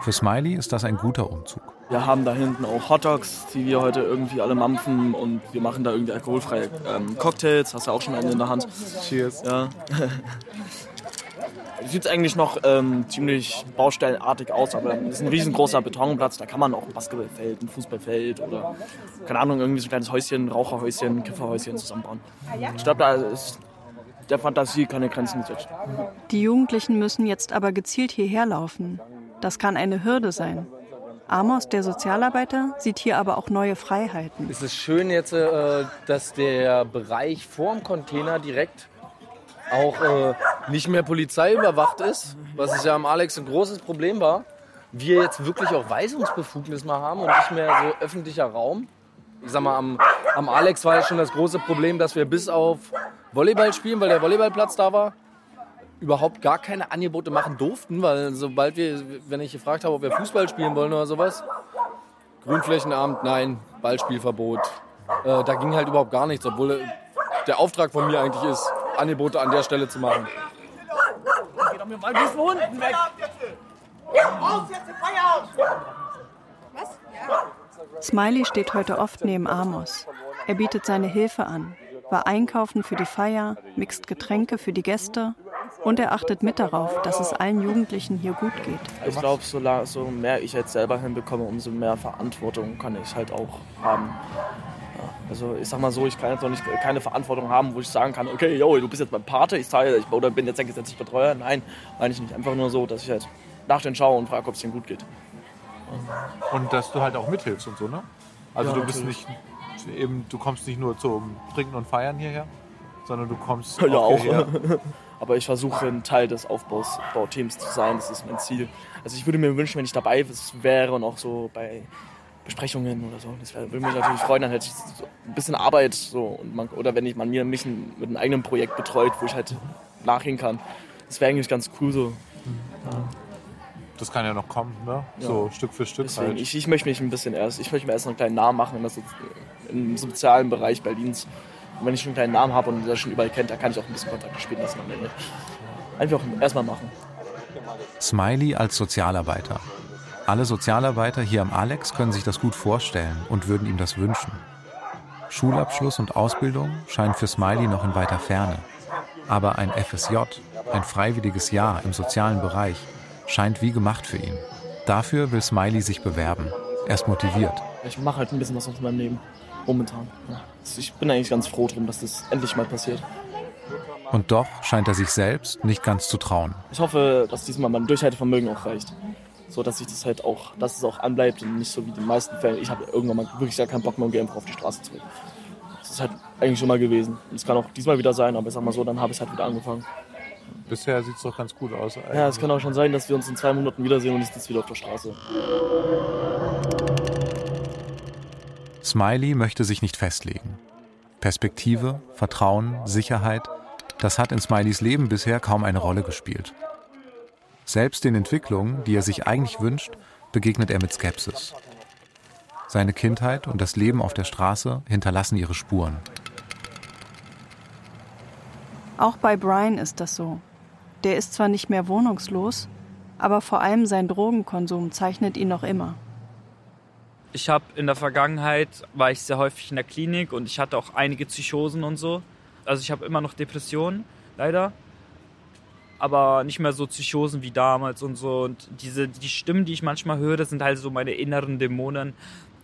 Für Smiley ist das ein guter Umzug. Wir haben da hinten auch Hotdogs, die wir heute irgendwie alle mampfen und wir machen da irgendwie alkoholfreie ähm, Cocktails. Hast du auch schon einen in der Hand. Cheers. Ja. Sieht eigentlich noch ähm, ziemlich baustellenartig aus, aber es ist ein riesengroßer Betonplatz. Da kann man auch ein Basketballfeld, ein Fußballfeld oder, keine Ahnung, irgendwie so ein kleines Häuschen, Raucherhäuschen, Kifferhäuschen zusammenbauen. Ich glaube, da ist der Fantasie keine Grenzen gesetzt. Die Jugendlichen müssen jetzt aber gezielt hierher laufen. Das kann eine Hürde sein. Amos, der Sozialarbeiter, sieht hier aber auch neue Freiheiten. Es ist schön jetzt, äh, dass der Bereich vorm Container direkt auch äh, nicht mehr Polizei überwacht ist, was es ja am Alex ein großes Problem war. Wir jetzt wirklich auch Weisungsbefugnis mal haben und nicht mehr so öffentlicher Raum. Ich sag mal, am, am Alex war ja schon das große Problem, dass wir bis auf Volleyball spielen, weil der Volleyballplatz da war, überhaupt gar keine Angebote machen durften, weil sobald wir, wenn ich gefragt habe, ob wir Fußball spielen wollen oder sowas, Grünflächenabend, nein, Ballspielverbot. Äh, da ging halt überhaupt gar nichts, obwohl der Auftrag von mir eigentlich ist, Angebote an der Stelle zu machen. Geh doch mir mal bis unten weg. Raus jetzt, Feierabend! Smiley steht heute oft neben Amos. Er bietet seine Hilfe an, war einkaufen für die Feier, mixt Getränke für die Gäste und er achtet mit darauf, dass es allen Jugendlichen hier gut geht. Ich glaube, so, so mehr ich jetzt selber hinbekomme, umso mehr Verantwortung kann ich halt auch haben. Also ich sag mal so, ich kann jetzt noch nicht keine Verantwortung haben, wo ich sagen kann, okay, yo, du bist jetzt mein Pate, ich zahle, ich, oder bin jetzt ein gesetzlicher Betreuer. Nein, meine ich nicht. Einfach nur so, dass ich halt nach den schaue und frage, ob es denen gut geht. Und dass du halt auch mithilfst und so, ne? Also Ja, du bist natürlich. nicht eben, du kommst nicht nur zum Trinken und Feiern hierher, sondern du kommst Ja, auch. hierher. Aber ich versuche ein Teil des Aufbaus Bauteams zu sein. Das ist mein Ziel. Also ich würde mir wünschen, wenn ich dabei wäre und auch so bei Besprechungen oder so. Das würde mich natürlich freuen, dann hätte ich so ein bisschen Arbeit so und man, oder wenn ich man mir mich ein, mit einem eigenen Projekt betreut, wo ich halt nachgehen kann. Das wäre eigentlich ganz cool so. Das kann ja noch kommen, ne? Ja. So Stück für Stück Deswegen, halt. ich, ich möchte mich ein bisschen erst, ich möchte mir erst einen kleinen Namen machen in der so, im sozialen Bereich Berlins. Und wenn ich schon einen kleinen Namen habe und der schon überall kennt, dann kann ich auch ein bisschen Kontakte spielen lassen am Ende. Einfach erstmal machen. Smiley als Sozialarbeiter. Alle Sozialarbeiter hier am Alex können sich das gut vorstellen und würden ihm das wünschen. Schulabschluss und Ausbildung scheinen für Smiley noch in weiter Ferne. Aber ein FSJ, ein freiwilliges Jahr im sozialen Bereich, scheint wie gemacht für ihn. Dafür will Smiley sich bewerben. Er ist motiviert. Ich mache halt ein bisschen was aus meinem Leben. Momentan. Ich bin eigentlich ganz froh drum, dass das endlich mal passiert. Und doch scheint er sich selbst nicht ganz zu trauen. Ich hoffe, dass diesmal mein Durchhaltevermögen auch reicht. So dass ich das halt auch, dass es auch anbleibt und nicht so wie in den meisten Fällen. Ich habe irgendwann mal wirklich gar keinen Bock mehr, um einfach auf die Straße zu gehen. Das ist halt eigentlich schon mal gewesen. Und es kann auch diesmal wieder sein, aber ich sag mal so, dann habe ich halt wieder angefangen. Bisher sieht es doch ganz gut aus. Ja, es kann auch schon sein, dass wir uns in zwei Monaten wiedersehen und ich sitze wieder auf der Straße. Smiley möchte sich nicht festlegen. Perspektive, Vertrauen, Sicherheit, das hat in Smileys Leben bisher kaum eine Rolle gespielt. Selbst den Entwicklungen, die er sich eigentlich wünscht, begegnet er mit Skepsis. Seine Kindheit und das Leben auf der Straße hinterlassen ihre Spuren. Auch bei Brian ist das so. Der ist zwar nicht mehr wohnungslos, aber vor allem sein Drogenkonsum zeichnet ihn noch immer. Ich habe in der Vergangenheit war ich sehr häufig in der Klinik und ich hatte auch einige Psychosen und so. Also ich habe immer noch Depressionen, leider. Aber nicht mehr so Psychosen wie damals und so. Und diese, die Stimmen, die ich manchmal höre, sind halt so meine inneren Dämonen,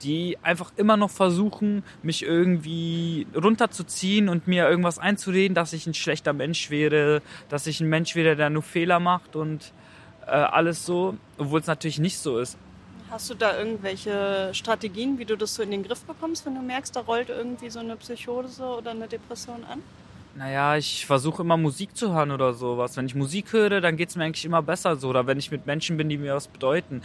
die einfach immer noch versuchen, mich irgendwie runterzuziehen und mir irgendwas einzureden, dass ich ein schlechter Mensch wäre, dass ich ein Mensch wäre, der nur Fehler macht und äh, alles so, obwohl es natürlich nicht so ist. Hast du da irgendwelche Strategien, wie du das so in den Griff bekommst, wenn du merkst, da rollt irgendwie so eine Psychose oder eine Depression an? Naja, ich versuche immer Musik zu hören oder sowas. Wenn ich Musik höre, dann geht es mir eigentlich immer besser so. Oder wenn ich mit Menschen bin, die mir was bedeuten.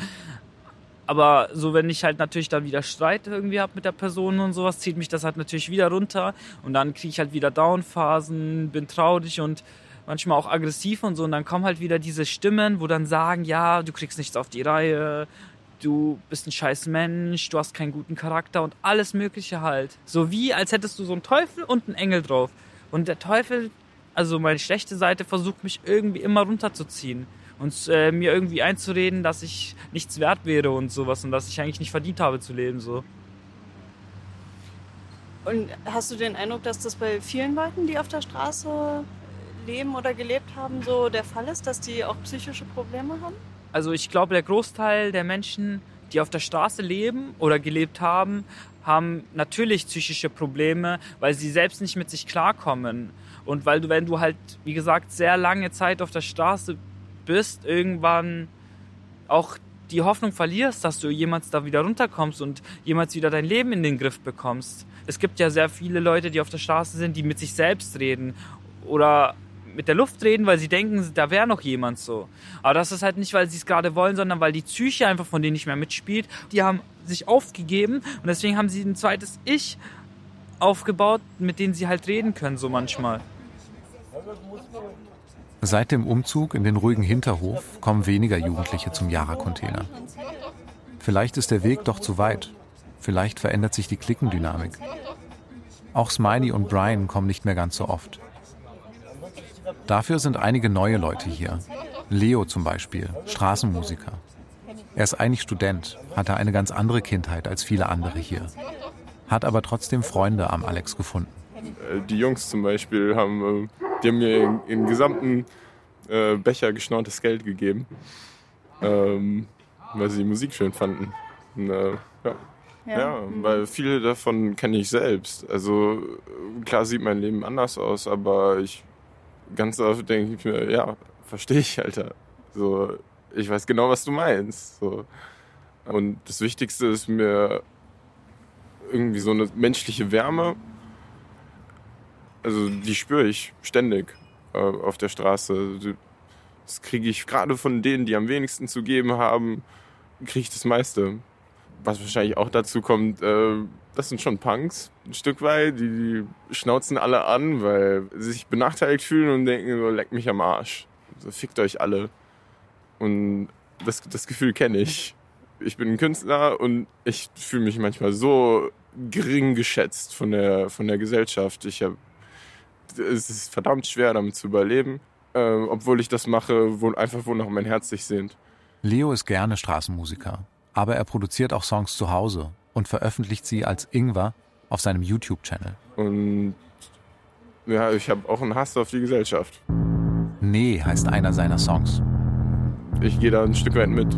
Aber so, wenn ich halt natürlich dann wieder Streit irgendwie habe mit der Person und sowas, zieht mich das halt natürlich wieder runter. Und dann kriege ich halt wieder Downphasen, bin traurig und manchmal auch aggressiv und so. Und dann kommen halt wieder diese Stimmen, wo dann sagen, ja, du kriegst nichts auf die Reihe, du bist ein scheiß Mensch, du hast keinen guten Charakter und alles Mögliche halt. So wie, als hättest du so einen Teufel und einen Engel drauf. Und der Teufel, also meine schlechte Seite, versucht mich irgendwie immer runterzuziehen und äh, mir irgendwie einzureden, dass ich nichts wert wäre und sowas und dass ich eigentlich nicht verdient habe zu leben so. Und hast du den Eindruck, dass das bei vielen Leuten, die auf der Straße leben oder gelebt haben, so der Fall ist, dass die auch psychische Probleme haben? Also ich glaube, der Großteil der Menschen, die auf der Straße leben oder gelebt haben, haben natürlich psychische Probleme, weil sie selbst nicht mit sich klarkommen. Und weil du, wenn du halt, wie gesagt, sehr lange Zeit auf der Straße bist, irgendwann auch die Hoffnung verlierst, dass du jemals da wieder runterkommst und jemals wieder dein Leben in den Griff bekommst. Es gibt ja sehr viele Leute, die auf der Straße sind, die mit sich selbst reden oder mit der Luft reden, weil sie denken, da wäre noch jemand so. Aber das ist halt nicht, weil sie es gerade wollen, sondern weil die Psyche einfach von denen nicht mehr mitspielt. Die haben sich aufgegeben und deswegen haben sie ein zweites Ich aufgebaut, mit denen sie halt reden können, so manchmal. Seit dem Umzug in den ruhigen Hinterhof kommen weniger Jugendliche zum Yara-Container. Vielleicht ist der Weg doch zu weit. Vielleicht verändert sich die Klickendynamik. Auch Smiley und Brian kommen nicht mehr ganz so oft. Dafür sind einige neue Leute hier. Leo zum Beispiel, Straßenmusiker. Er ist eigentlich Student, hatte eine ganz andere Kindheit als viele andere hier. Hat aber trotzdem Freunde am Alex gefunden. Äh, die Jungs zum Beispiel haben, äh, die haben mir den gesamten äh, Becher geschnortes Geld gegeben, ähm, weil sie die Musik schön fanden. Und, ja. Ja. ja, weil viele davon kenne ich selbst. Also klar sieht mein Leben anders aus, aber ich ganz oft denke ich mir, ja, verstehe ich, Alter. So, ich weiß genau, was du meinst. So. Und das Wichtigste ist mir irgendwie so eine menschliche Wärme. Also die spüre ich ständig äh, auf der Straße. Das kriege ich gerade von denen, die am wenigsten zu geben haben, kriege ich das meiste. Was wahrscheinlich auch dazu kommt, äh, das sind schon Punks, ein Stück weit. Die, die schnauzen alle an, weil sie sich benachteiligt fühlen und denken, so, leckt mich am Arsch. So, fickt euch alle. Und das, das Gefühl kenne ich. Ich bin ein Künstler und ich fühle mich manchmal so gering geschätzt von der, von der Gesellschaft. Ich hab, es ist verdammt schwer, damit zu überleben, äh, obwohl ich das mache, wo, einfach wonach mein Herz sich sehnt. Leo ist gerne Straßenmusiker, aber er produziert auch Songs zu Hause und veröffentlicht sie als Ingwer auf seinem YouTube-Channel. Und ja, ich habe auch einen Hass auf die Gesellschaft. Nee heißt einer seiner Songs. Ich gehe da ein Stück weit mit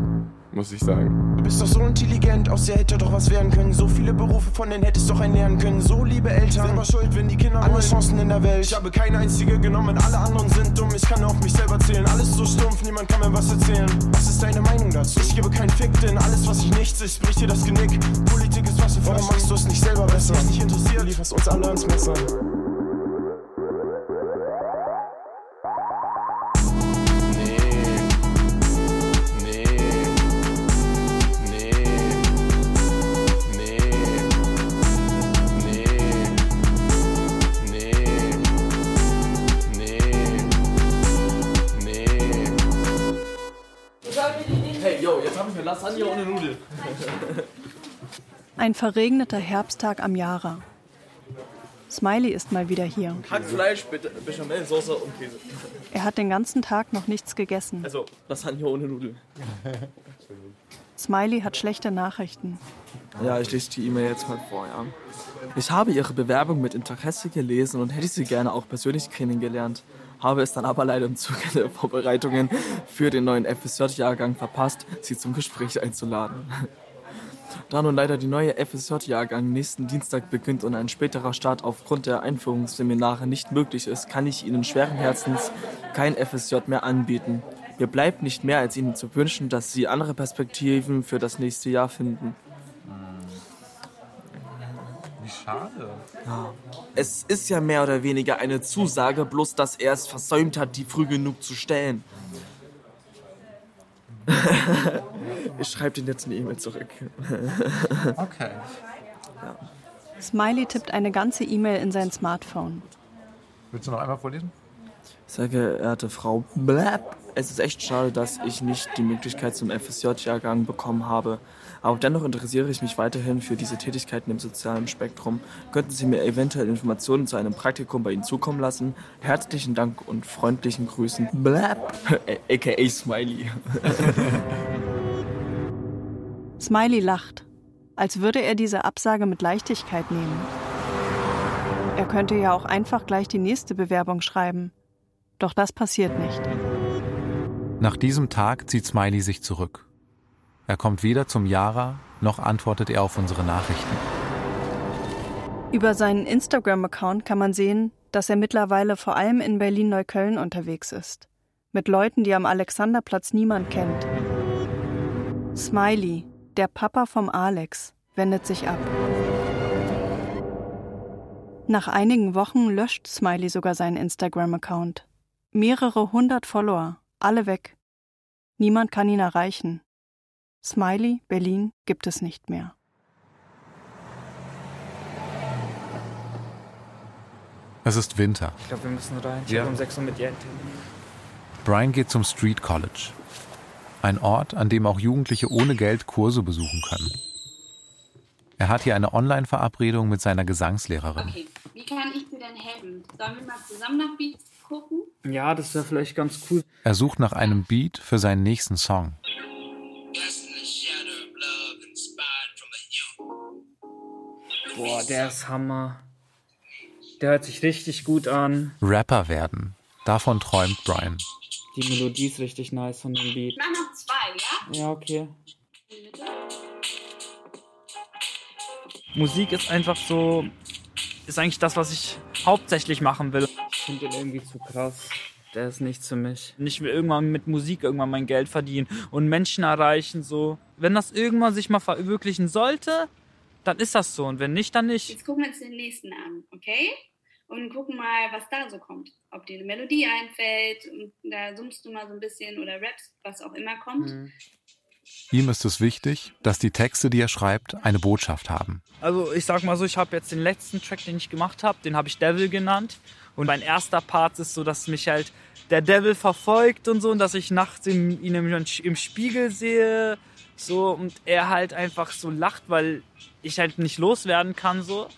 muss ich sagen. Du bist doch so intelligent, aus dir hätte doch was werden können. So viele Berufe, von denen hättest doch lernen können. So liebe Eltern, selber schuld, wenn die Kinder Alle Chancen in der Welt. Ich habe keine einzige genommen, alle anderen sind dumm. Ich kann auf mich selber zählen, alles so stumpf, niemand kann mir was erzählen. Was ist deine Meinung dazu? Ich gebe keinen Fick, denn alles, was ich nichts ist, bricht dir das Genick. Politik ist was für Warum machst du es nicht selber besser? Mich nicht interessiert, lieferst uns alle ans Messer. Lasagne ohne Nudeln. Ein verregneter Herbsttag am Jara. Smiley ist mal wieder hier. Hackfleisch, Bechamel, Soße und Käse. Er hat den ganzen Tag noch nichts gegessen. Also Lasagne ohne Nudeln. Smiley hat schlechte Nachrichten. Ja, ich lese die E-Mail jetzt mal vor, ja. Ich habe Ihre Bewerbung mit Interesse gelesen und hätte Sie gerne auch persönlich kennengelernt habe es dann aber leider im Zuge der Vorbereitungen für den neuen FSJ-Jahrgang verpasst, Sie zum Gespräch einzuladen. Da nun leider die neue FSJ-Jahrgang nächsten Dienstag beginnt und ein späterer Start aufgrund der Einführungsseminare nicht möglich ist, kann ich Ihnen schweren Herzens kein FSJ mehr anbieten. Mir bleibt nicht mehr, als Ihnen zu wünschen, dass Sie andere Perspektiven für das nächste Jahr finden. Wie schade. Ja. Es ist ja mehr oder weniger eine Zusage, bloß dass er es versäumt hat, die früh genug zu stellen. ich schreibe den jetzt eine E-Mail zurück. Okay. Smiley tippt eine ganze E-Mail in sein Smartphone. Willst du noch einmal vorlesen? Sehr geehrte Frau Blab, es ist echt schade, dass ich nicht die Möglichkeit zum FSJ-Jahrgang bekommen habe. Aber dennoch interessiere ich mich weiterhin für diese Tätigkeiten im sozialen Spektrum. Könnten Sie mir eventuell Informationen zu einem Praktikum bei Ihnen zukommen lassen? Herzlichen Dank und freundlichen Grüßen. Blab, aka Smiley. Smiley lacht, als würde er diese Absage mit Leichtigkeit nehmen. Er könnte ja auch einfach gleich die nächste Bewerbung schreiben. Doch das passiert nicht. Nach diesem Tag zieht Smiley sich zurück. Er kommt weder zum Yara, noch antwortet er auf unsere Nachrichten. Über seinen Instagram-Account kann man sehen, dass er mittlerweile vor allem in Berlin-Neukölln unterwegs ist. Mit Leuten, die am Alexanderplatz niemand kennt. Smiley, der Papa vom Alex, wendet sich ab. Nach einigen Wochen löscht Smiley sogar seinen Instagram-Account. Mehrere hundert Follower, alle weg. Niemand kann ihn erreichen. Smiley, Berlin gibt es nicht mehr. Es ist Winter. Ich glaube, wir müssen rein. Ich Ja. habe um 6 Uhr mit ihr einen Termin. Brian geht zum Street College. Ein Ort, an dem auch Jugendliche ohne Geld Kurse besuchen können. Er hat hier eine Online-Verabredung mit seiner Gesangslehrerin. Okay, wie kann ich dir denn helfen? Sollen wir mal zusammen nach Beats gucken? Ja, das wäre vielleicht ganz cool. Er sucht nach einem Beat für seinen nächsten Song. Boah, der ist Hammer. Der hört sich richtig gut an. Rapper werden. Davon träumt Brian. Die Melodie ist richtig nice von dem Beat. Ich mach noch zwei, ja? Ja, okay. Musik ist einfach so, ist eigentlich das, was ich hauptsächlich machen will. Ich finde den irgendwie zu krass. Der ist nichts für mich. Ich will irgendwann mit Musik irgendwann mein Geld verdienen und Menschen erreichen so. Wenn das irgendwann sich mal verwirklichen sollte, dann ist das so und wenn nicht, dann nicht. Jetzt gucken wir uns den nächsten an, okay? Und gucken mal, was da so kommt. Ob dir eine Melodie einfällt und da summst du mal so ein bisschen oder rappst, was auch immer kommt. Ihm ist es wichtig, dass die Texte, die er schreibt, eine Botschaft haben. Also ich sag mal so, ich habe jetzt den letzten Track, den ich gemacht habe, den habe ich Devil genannt. Und mein erster Part ist so, dass mich halt der Devil verfolgt und so und dass ich nachts im, ihn im, im Spiegel sehe so und er halt einfach so lacht, weil ich halt nicht loswerden kann so.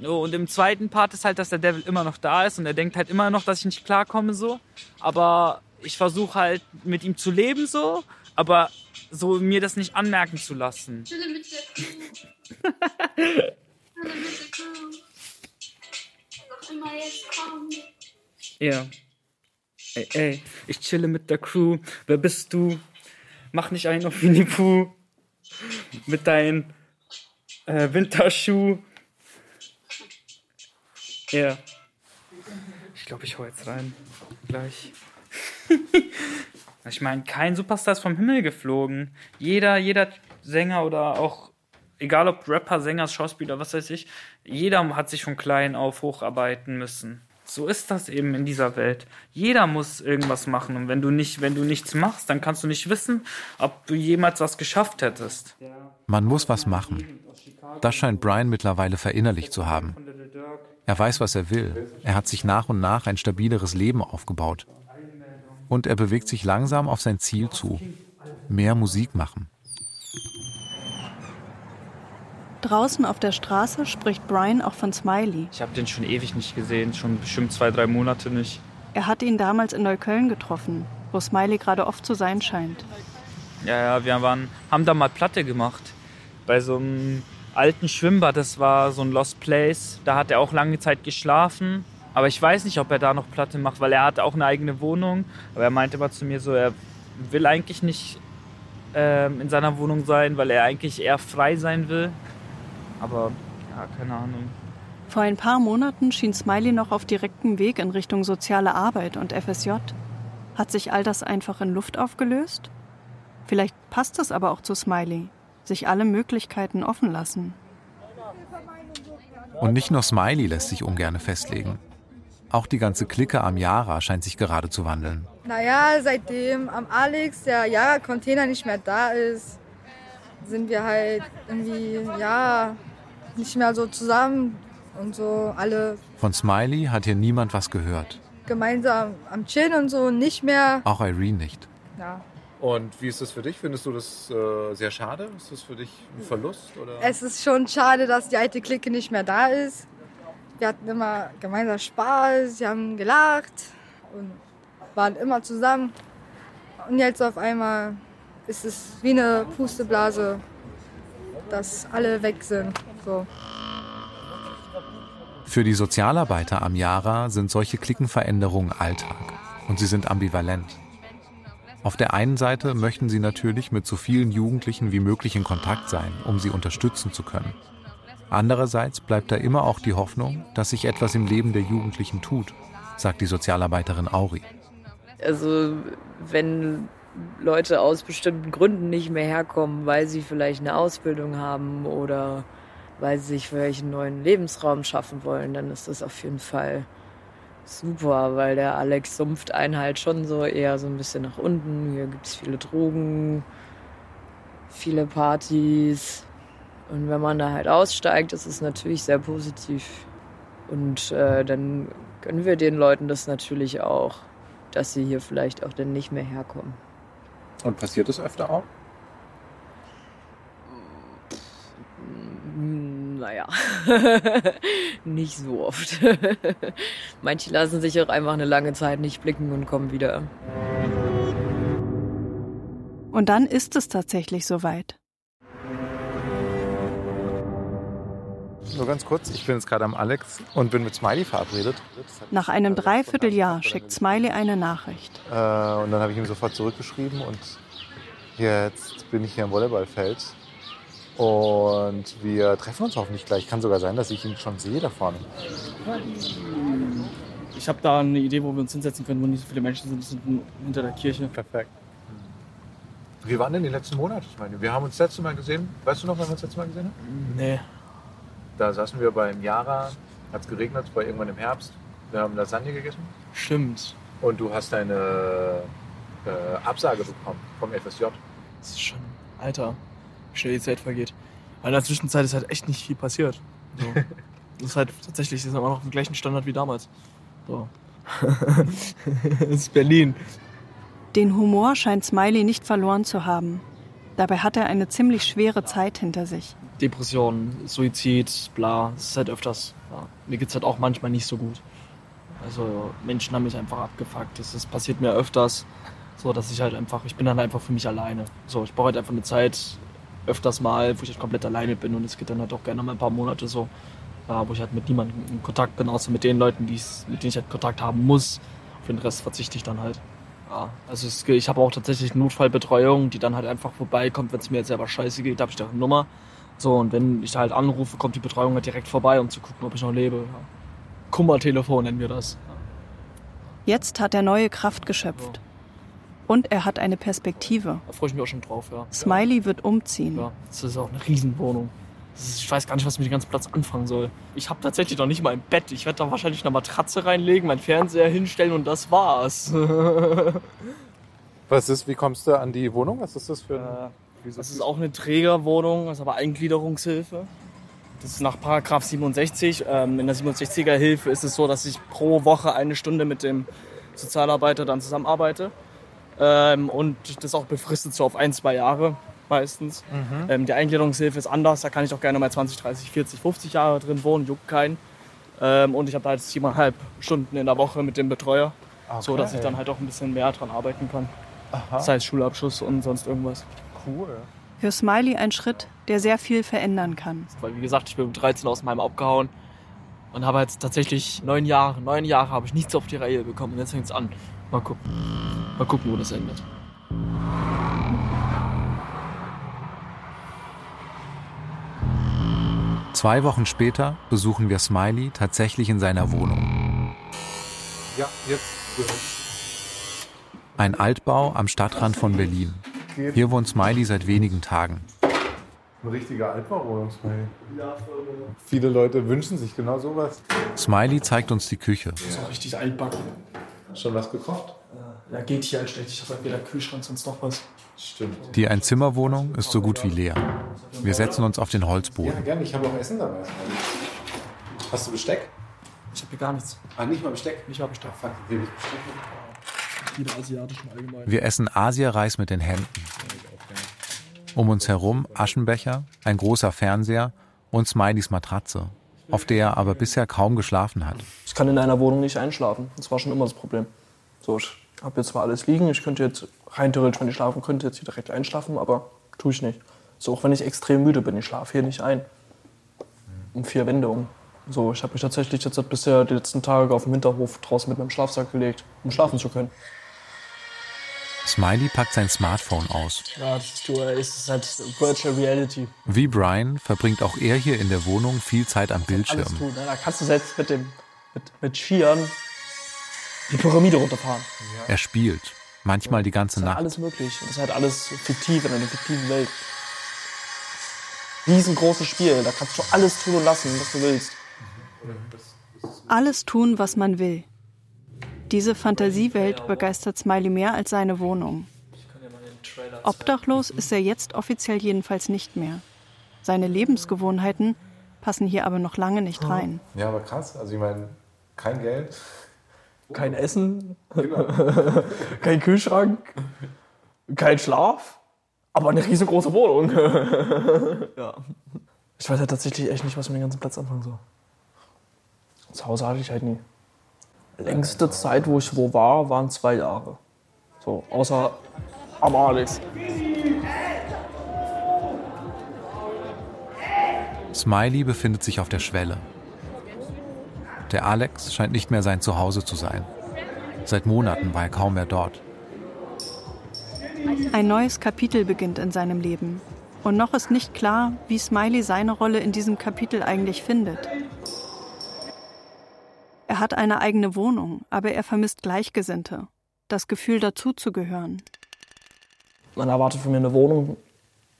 So, und im zweiten Part ist halt, dass der Devil immer noch da ist und er denkt halt immer noch, dass ich nicht klarkomme so. Aber ich versuche halt mit ihm zu leben so, aber so mir das nicht anmerken zu lassen. Chille mit der Crew. Chille mit der Crew. Was auch immer jetzt kommt. Ja. Ey, ey, ich chille mit der Crew. Wer bist du? Mach nicht einen auf Winnie Pooh. Mit deinen äh, Winterschuh. Ja. Ich glaube, ich hau jetzt rein. Gleich. ich meine, kein Superstar ist vom Himmel geflogen. Jeder, jeder Sänger oder auch, egal ob Rapper, Sänger, Schauspieler, was weiß ich, jeder hat sich von klein auf hocharbeiten müssen. So ist das eben in dieser Welt. Jeder muss irgendwas machen. Und wenn du nicht, wenn du nichts machst, dann kannst du nicht wissen, ob du jemals was geschafft hättest. Man muss was machen. Das scheint Brian mittlerweile verinnerlicht zu haben. Er weiß, was er will. Er hat sich nach und nach ein stabileres Leben aufgebaut. Und er bewegt sich langsam auf sein Ziel zu. Mehr Musik machen. Draußen auf der Straße spricht Brian auch von Smiley. Ich habe den schon ewig nicht gesehen, schon bestimmt zwei, drei Monate nicht. Er hat ihn damals in Neukölln getroffen, wo Smiley gerade oft zu sein scheint. Ja, ja, wir waren, haben da mal Platte gemacht. Bei so einem alten Schwimmbad, das war so ein Lost Place. Da hat er auch lange Zeit geschlafen. Aber ich weiß nicht, ob er da noch Platte macht, weil er hat auch eine eigene Wohnung. Aber er meinte mal zu mir so, er will eigentlich nicht ähm, in seiner Wohnung sein, weil er eigentlich eher frei sein will. Aber ja, keine Ahnung. Vor ein paar Monaten schien Smiley noch auf direktem Weg in Richtung soziale Arbeit und FSJ. Hat sich all das einfach in Luft aufgelöst? Vielleicht passt es aber auch zu Smiley. Sich alle Möglichkeiten offen lassen. Und nicht nur Smiley lässt sich ungern festlegen. Auch die ganze Clique am Yara scheint sich gerade zu wandeln. Naja, seitdem am Alex der Yara-Container nicht mehr da ist, sind wir halt irgendwie, ja, nicht mehr so zusammen und so alle Von Smiley hat hier niemand was gehört. gemeinsam am Chillen und so nicht mehr. Auch Irene nicht. Ja. Und wie ist das für dich? Findest du das äh, sehr schade? Ist das für dich ein Verlust? Oder? Es ist schon schade, dass die alte Clique nicht mehr da ist. Wir hatten immer gemeinsam Spaß, wir haben gelacht und waren immer zusammen. Und jetzt auf einmal ist es wie eine Pusteblase, dass alle weg sind. So. Für die Sozialarbeiter am Yara sind solche Klickenveränderungen Alltag und sie sind ambivalent. Auf der einen Seite möchten sie natürlich mit so vielen Jugendlichen wie möglich in Kontakt sein, um sie unterstützen zu können. Andererseits bleibt da immer auch die Hoffnung, dass sich etwas im Leben der Jugendlichen tut, sagt die Sozialarbeiterin Auri. Also wenn Leute aus bestimmten Gründen nicht mehr herkommen, weil sie vielleicht eine Ausbildung haben oder weil sie sich vielleicht einen neuen Lebensraum schaffen wollen, dann ist das auf jeden Fall super, weil der Alex sumpft einen halt schon so eher so ein bisschen nach unten. Hier gibt es viele Drogen, viele Partys. Und wenn man da halt aussteigt, ist es natürlich sehr positiv. Und äh, dann gönnen wir den Leuten das natürlich auch, dass sie hier vielleicht auch dann nicht mehr herkommen. Und passiert das öfter auch? Hm, Naja, nicht so oft. Manche lassen sich auch einfach eine lange Zeit nicht blicken und kommen wieder. Und dann ist es tatsächlich soweit. Nur ganz kurz, ich bin jetzt gerade am Alex und bin mit Smiley verabredet. Nach einem Dreivierteljahr schickt Smiley eine Nachricht. Äh, und dann habe ich ihm sofort zurückgeschrieben und jetzt bin ich hier am Volleyballfeld. Und wir treffen uns hoffentlich gleich. Kann sogar sein, dass ich ihn schon sehe da vorne. Ich habe da eine Idee, wo wir uns hinsetzen können, wo nicht so viele Menschen sind. Das sind hinter der Kirche. Perfekt. Wie waren denn die letzten Monate? Ich meine, wir haben uns das letzte Mal gesehen. Weißt du noch, wann wir uns das letzte Mal gesehen haben? Nee. Da saßen wir beim Yara, hat es geregnet, war irgendwann im Herbst. Wir haben Lasagne gegessen. Stimmt. Und du hast deine äh, Absage bekommen vom FSJ. Das ist schon, Alter, wie schnell die Zeit vergeht. Weil in der Zwischenzeit ist halt echt nicht viel passiert. So. das ist halt tatsächlich das ist immer noch auf dem gleichen Standard wie damals. So. das ist Berlin. Den Humor scheint Smiley nicht verloren zu haben. Dabei hat er eine ziemlich schwere Zeit hinter sich. Depression, Suizid, bla, das ist halt öfters. Ja. Mir geht's halt auch manchmal nicht so gut. Also Menschen haben mich einfach abgefuckt. Das, das passiert mir öfters, so dass ich halt einfach, ich bin dann einfach für mich alleine. So, ich brauche halt einfach eine Zeit, öfters mal, wo ich halt komplett alleine bin und es geht dann halt auch gerne mal ein paar Monate so, wo ich halt mit niemandem in Kontakt bin, außer mit den Leuten, mit denen ich halt Kontakt haben muss. Für den Rest verzichte ich dann halt. Ja, also es, ich habe auch tatsächlich Notfallbetreuung, die dann halt einfach vorbeikommt, wenn es mir jetzt selber scheiße geht, da habe ich da eine Nummer. So, und wenn ich halt anrufe, kommt die Betreuung halt direkt vorbei, um zu gucken, ob ich noch lebe. Ja. Kummertelefon nennen wir das. Jetzt hat er neue Kraft geschöpft. Und er hat eine Perspektive. Da freue ich mich auch schon drauf, ja. Smiley wird umziehen. Ja, das ist auch eine Riesenwohnung. Ich weiß gar nicht, was ich mit dem ganzen Platz anfangen soll. Ich habe tatsächlich noch nicht mal ein Bett. Ich werde da wahrscheinlich eine Matratze reinlegen, meinen Fernseher hinstellen und das war's. Was ist, wie kommst du an die Wohnung? Was ist das für ein. Das ist auch eine Trägerwohnung, das ist aber Eingliederungshilfe. Das ist nach Paragraph 67. Ähm, in der 67er Hilfe ist es so, dass ich pro Woche eine Stunde mit dem Sozialarbeiter dann zusammenarbeite. Ähm, und das auch befristet so auf ein, zwei Jahre meistens. Mhm. Ähm, die Eingliederungshilfe ist anders, da kann ich auch gerne mal 20, 30, 40, 50 Jahre drin wohnen, juckt keinen. Ähm, und ich habe da halt siebeneinhalb Stunden in der Woche mit dem Betreuer, so dass ich dann halt auch ein bisschen mehr dran arbeiten kann. Aha. Sei es Schulabschluss und sonst irgendwas. Cool. Für Smiley ein Schritt, der sehr viel verändern kann. Weil wie gesagt, ich bin mit 13 aus meinem abgehauen und habe jetzt tatsächlich neun Jahre, neun Jahre habe ich nichts auf die Reihe bekommen. Und jetzt fängt es an. Mal gucken. Mal gucken, wo das endet. Zwei Wochen später besuchen wir Smiley tatsächlich in seiner Wohnung. Ja, jetzt. Ein Altbau am Stadtrand von Berlin. Hier wohnt Smiley seit wenigen Tagen. Ein richtiger Altbauwohnung, Smiley. Viele Leute wünschen sich genau sowas. Smiley zeigt uns die Küche. Das ist auch richtig altbacken. Schon was gekocht? Ja, geht hier halt schlecht. Ich habe halt weder Kühlschrank, sonst noch was. Stimmt. Die Einzimmerwohnung ist so gut wie leer. Wir setzen uns auf den Ja, Holzboden. gerne. Ich habe auch Essen dabei. Hast du Besteck? Ich habe hier gar nichts. Ah, nicht mal Besteck? Nicht mal Besteck. Fuck, will ich Besteck? Liebe asiatischen allgemein. Wir essen Asiareis mit den Händen. Um uns herum Aschenbecher, ein großer Fernseher und Smileys Matratze, auf der er aber bisher kaum geschlafen hat. Ich kann in einer Wohnung nicht einschlafen. Das war schon immer das Problem. So, ich habe jetzt zwar alles liegen, ich könnte jetzt rein theoretisch, wenn ich schlafen könnte, jetzt hier direkt einschlafen, aber tue ich nicht. So, auch wenn ich extrem müde bin, ich schlafe hier nicht ein. Um vier Wände um. So, ich habe mich tatsächlich jetzt bisher die letzten Tage auf dem Hinterhof draußen mit meinem Schlafsack gelegt, um schlafen zu können. Smiley packt sein Smartphone aus. Ja, das ist, das ist halt Virtual Reality. Wie Brian verbringt auch er hier in der Wohnung viel Zeit am Alles Bildschirm. tun. Ne? Da kannst du selbst mit dem mit, mit Skiern die Pyramide runterfahren. Er spielt, manchmal die ganze Das ist halt Nacht. alles möglich. Und das ist halt alles fiktiv in einer fiktiven Welt. Riesengroßes Spiel, da kannst du alles tun und lassen, was du willst. Alles tun, was man will. Diese Fantasiewelt begeistert Smiley mehr als seine Wohnung. Obdachlos ist er jetzt offiziell jedenfalls nicht mehr. Seine Lebensgewohnheiten passen hier aber noch lange nicht rein. Ja, aber krass. Also ich meine, kein Geld. Kein Essen, Genau. kein Kühlschrank, kein Schlaf, aber eine riesengroße Wohnung. ja. Ich weiß halt tatsächlich echt nicht, was mit dem ganzen Platz anfangen soll. Zu Hause hatte ich halt nie. Längste Zeit, wo ich wo war, waren zwei Jahre. So, außer am Alex. Smiley befindet sich auf der Schwelle. Der Alex scheint nicht mehr sein Zuhause zu sein. Seit Monaten war er kaum mehr dort. Ein neues Kapitel beginnt in seinem Leben. Und noch ist nicht klar, wie Smiley seine Rolle in diesem Kapitel eigentlich findet. Er hat eine eigene Wohnung, aber er vermisst Gleichgesinnte. Das Gefühl, dazuzugehören. Man erwartet von mir eine Wohnung,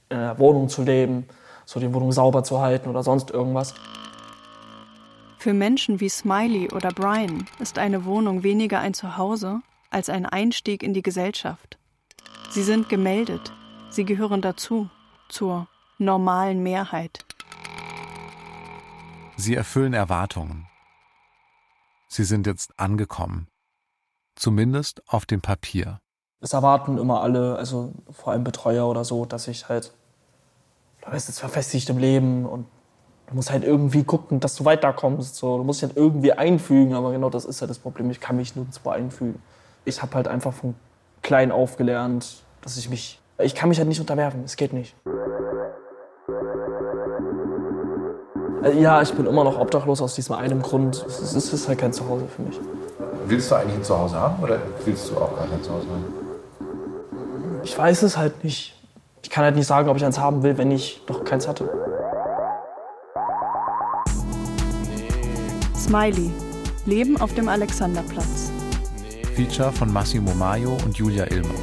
in einer Wohnung zu leben, so die Wohnung sauber zu halten oder sonst irgendwas. Für Menschen wie Smiley oder Brian ist eine Wohnung weniger ein Zuhause als ein Einstieg in die Gesellschaft. Sie sind gemeldet. Sie gehören dazu, zur normalen Mehrheit. Sie erfüllen Erwartungen. Sie sind jetzt angekommen. Zumindest auf dem Papier. Es erwarten immer alle, also vor allem Betreuer oder so, dass ich halt, du bist jetzt verfestigt im Leben und du musst halt irgendwie gucken, dass du weiterkommst. So. Du musst dich halt irgendwie einfügen, aber genau das ist ja das Problem. Ich kann mich nirgendwo einfügen. Ich habe halt einfach von klein auf gelernt, dass ich mich, ich kann mich halt nicht unterwerfen, es geht nicht. Äh, Ja, ich bin immer noch obdachlos aus diesem einen Grund. Es ist, es ist halt kein Zuhause für mich. Willst du eigentlich ein Zuhause haben oder willst du auch gar kein Zuhause haben? Ich weiß es halt nicht. Ich kann halt nicht sagen, ob ich eins haben will, wenn ich noch keins hatte. Smiley. Leben auf dem Alexanderplatz. Feature von Massimo Maio und Julia Ilmer.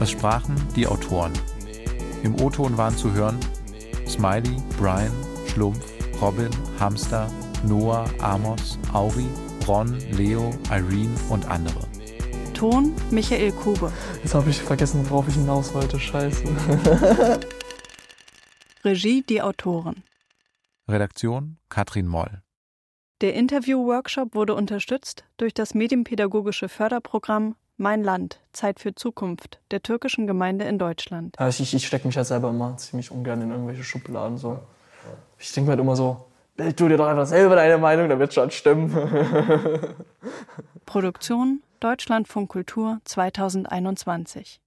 Es sprachen die Autoren. Im O-Ton waren zu hören Smiley, Brian, Schlumpf, Robin, Hamster, Noah, Amos, Auri, Ron, Leo, Irene und andere. Ton Michael Kube. Jetzt habe ich vergessen, worauf ich hinaus wollte. Scheiße. Regie die Autoren. Redaktion Katrin Moll. Der Interview-Workshop wurde unterstützt durch das medienpädagogische Förderprogramm Mein Land, Zeit für Zukunft der türkischen Gemeinde in Deutschland. Ja, ich ich stecke mich halt selber immer ziemlich ungern in irgendwelche Schubladen. So. Ich denke mir halt immer so, bild du dir doch einfach selber deine Meinung, dann wird schon stimmen. Produktion Deutschlandfunk Kultur 2021.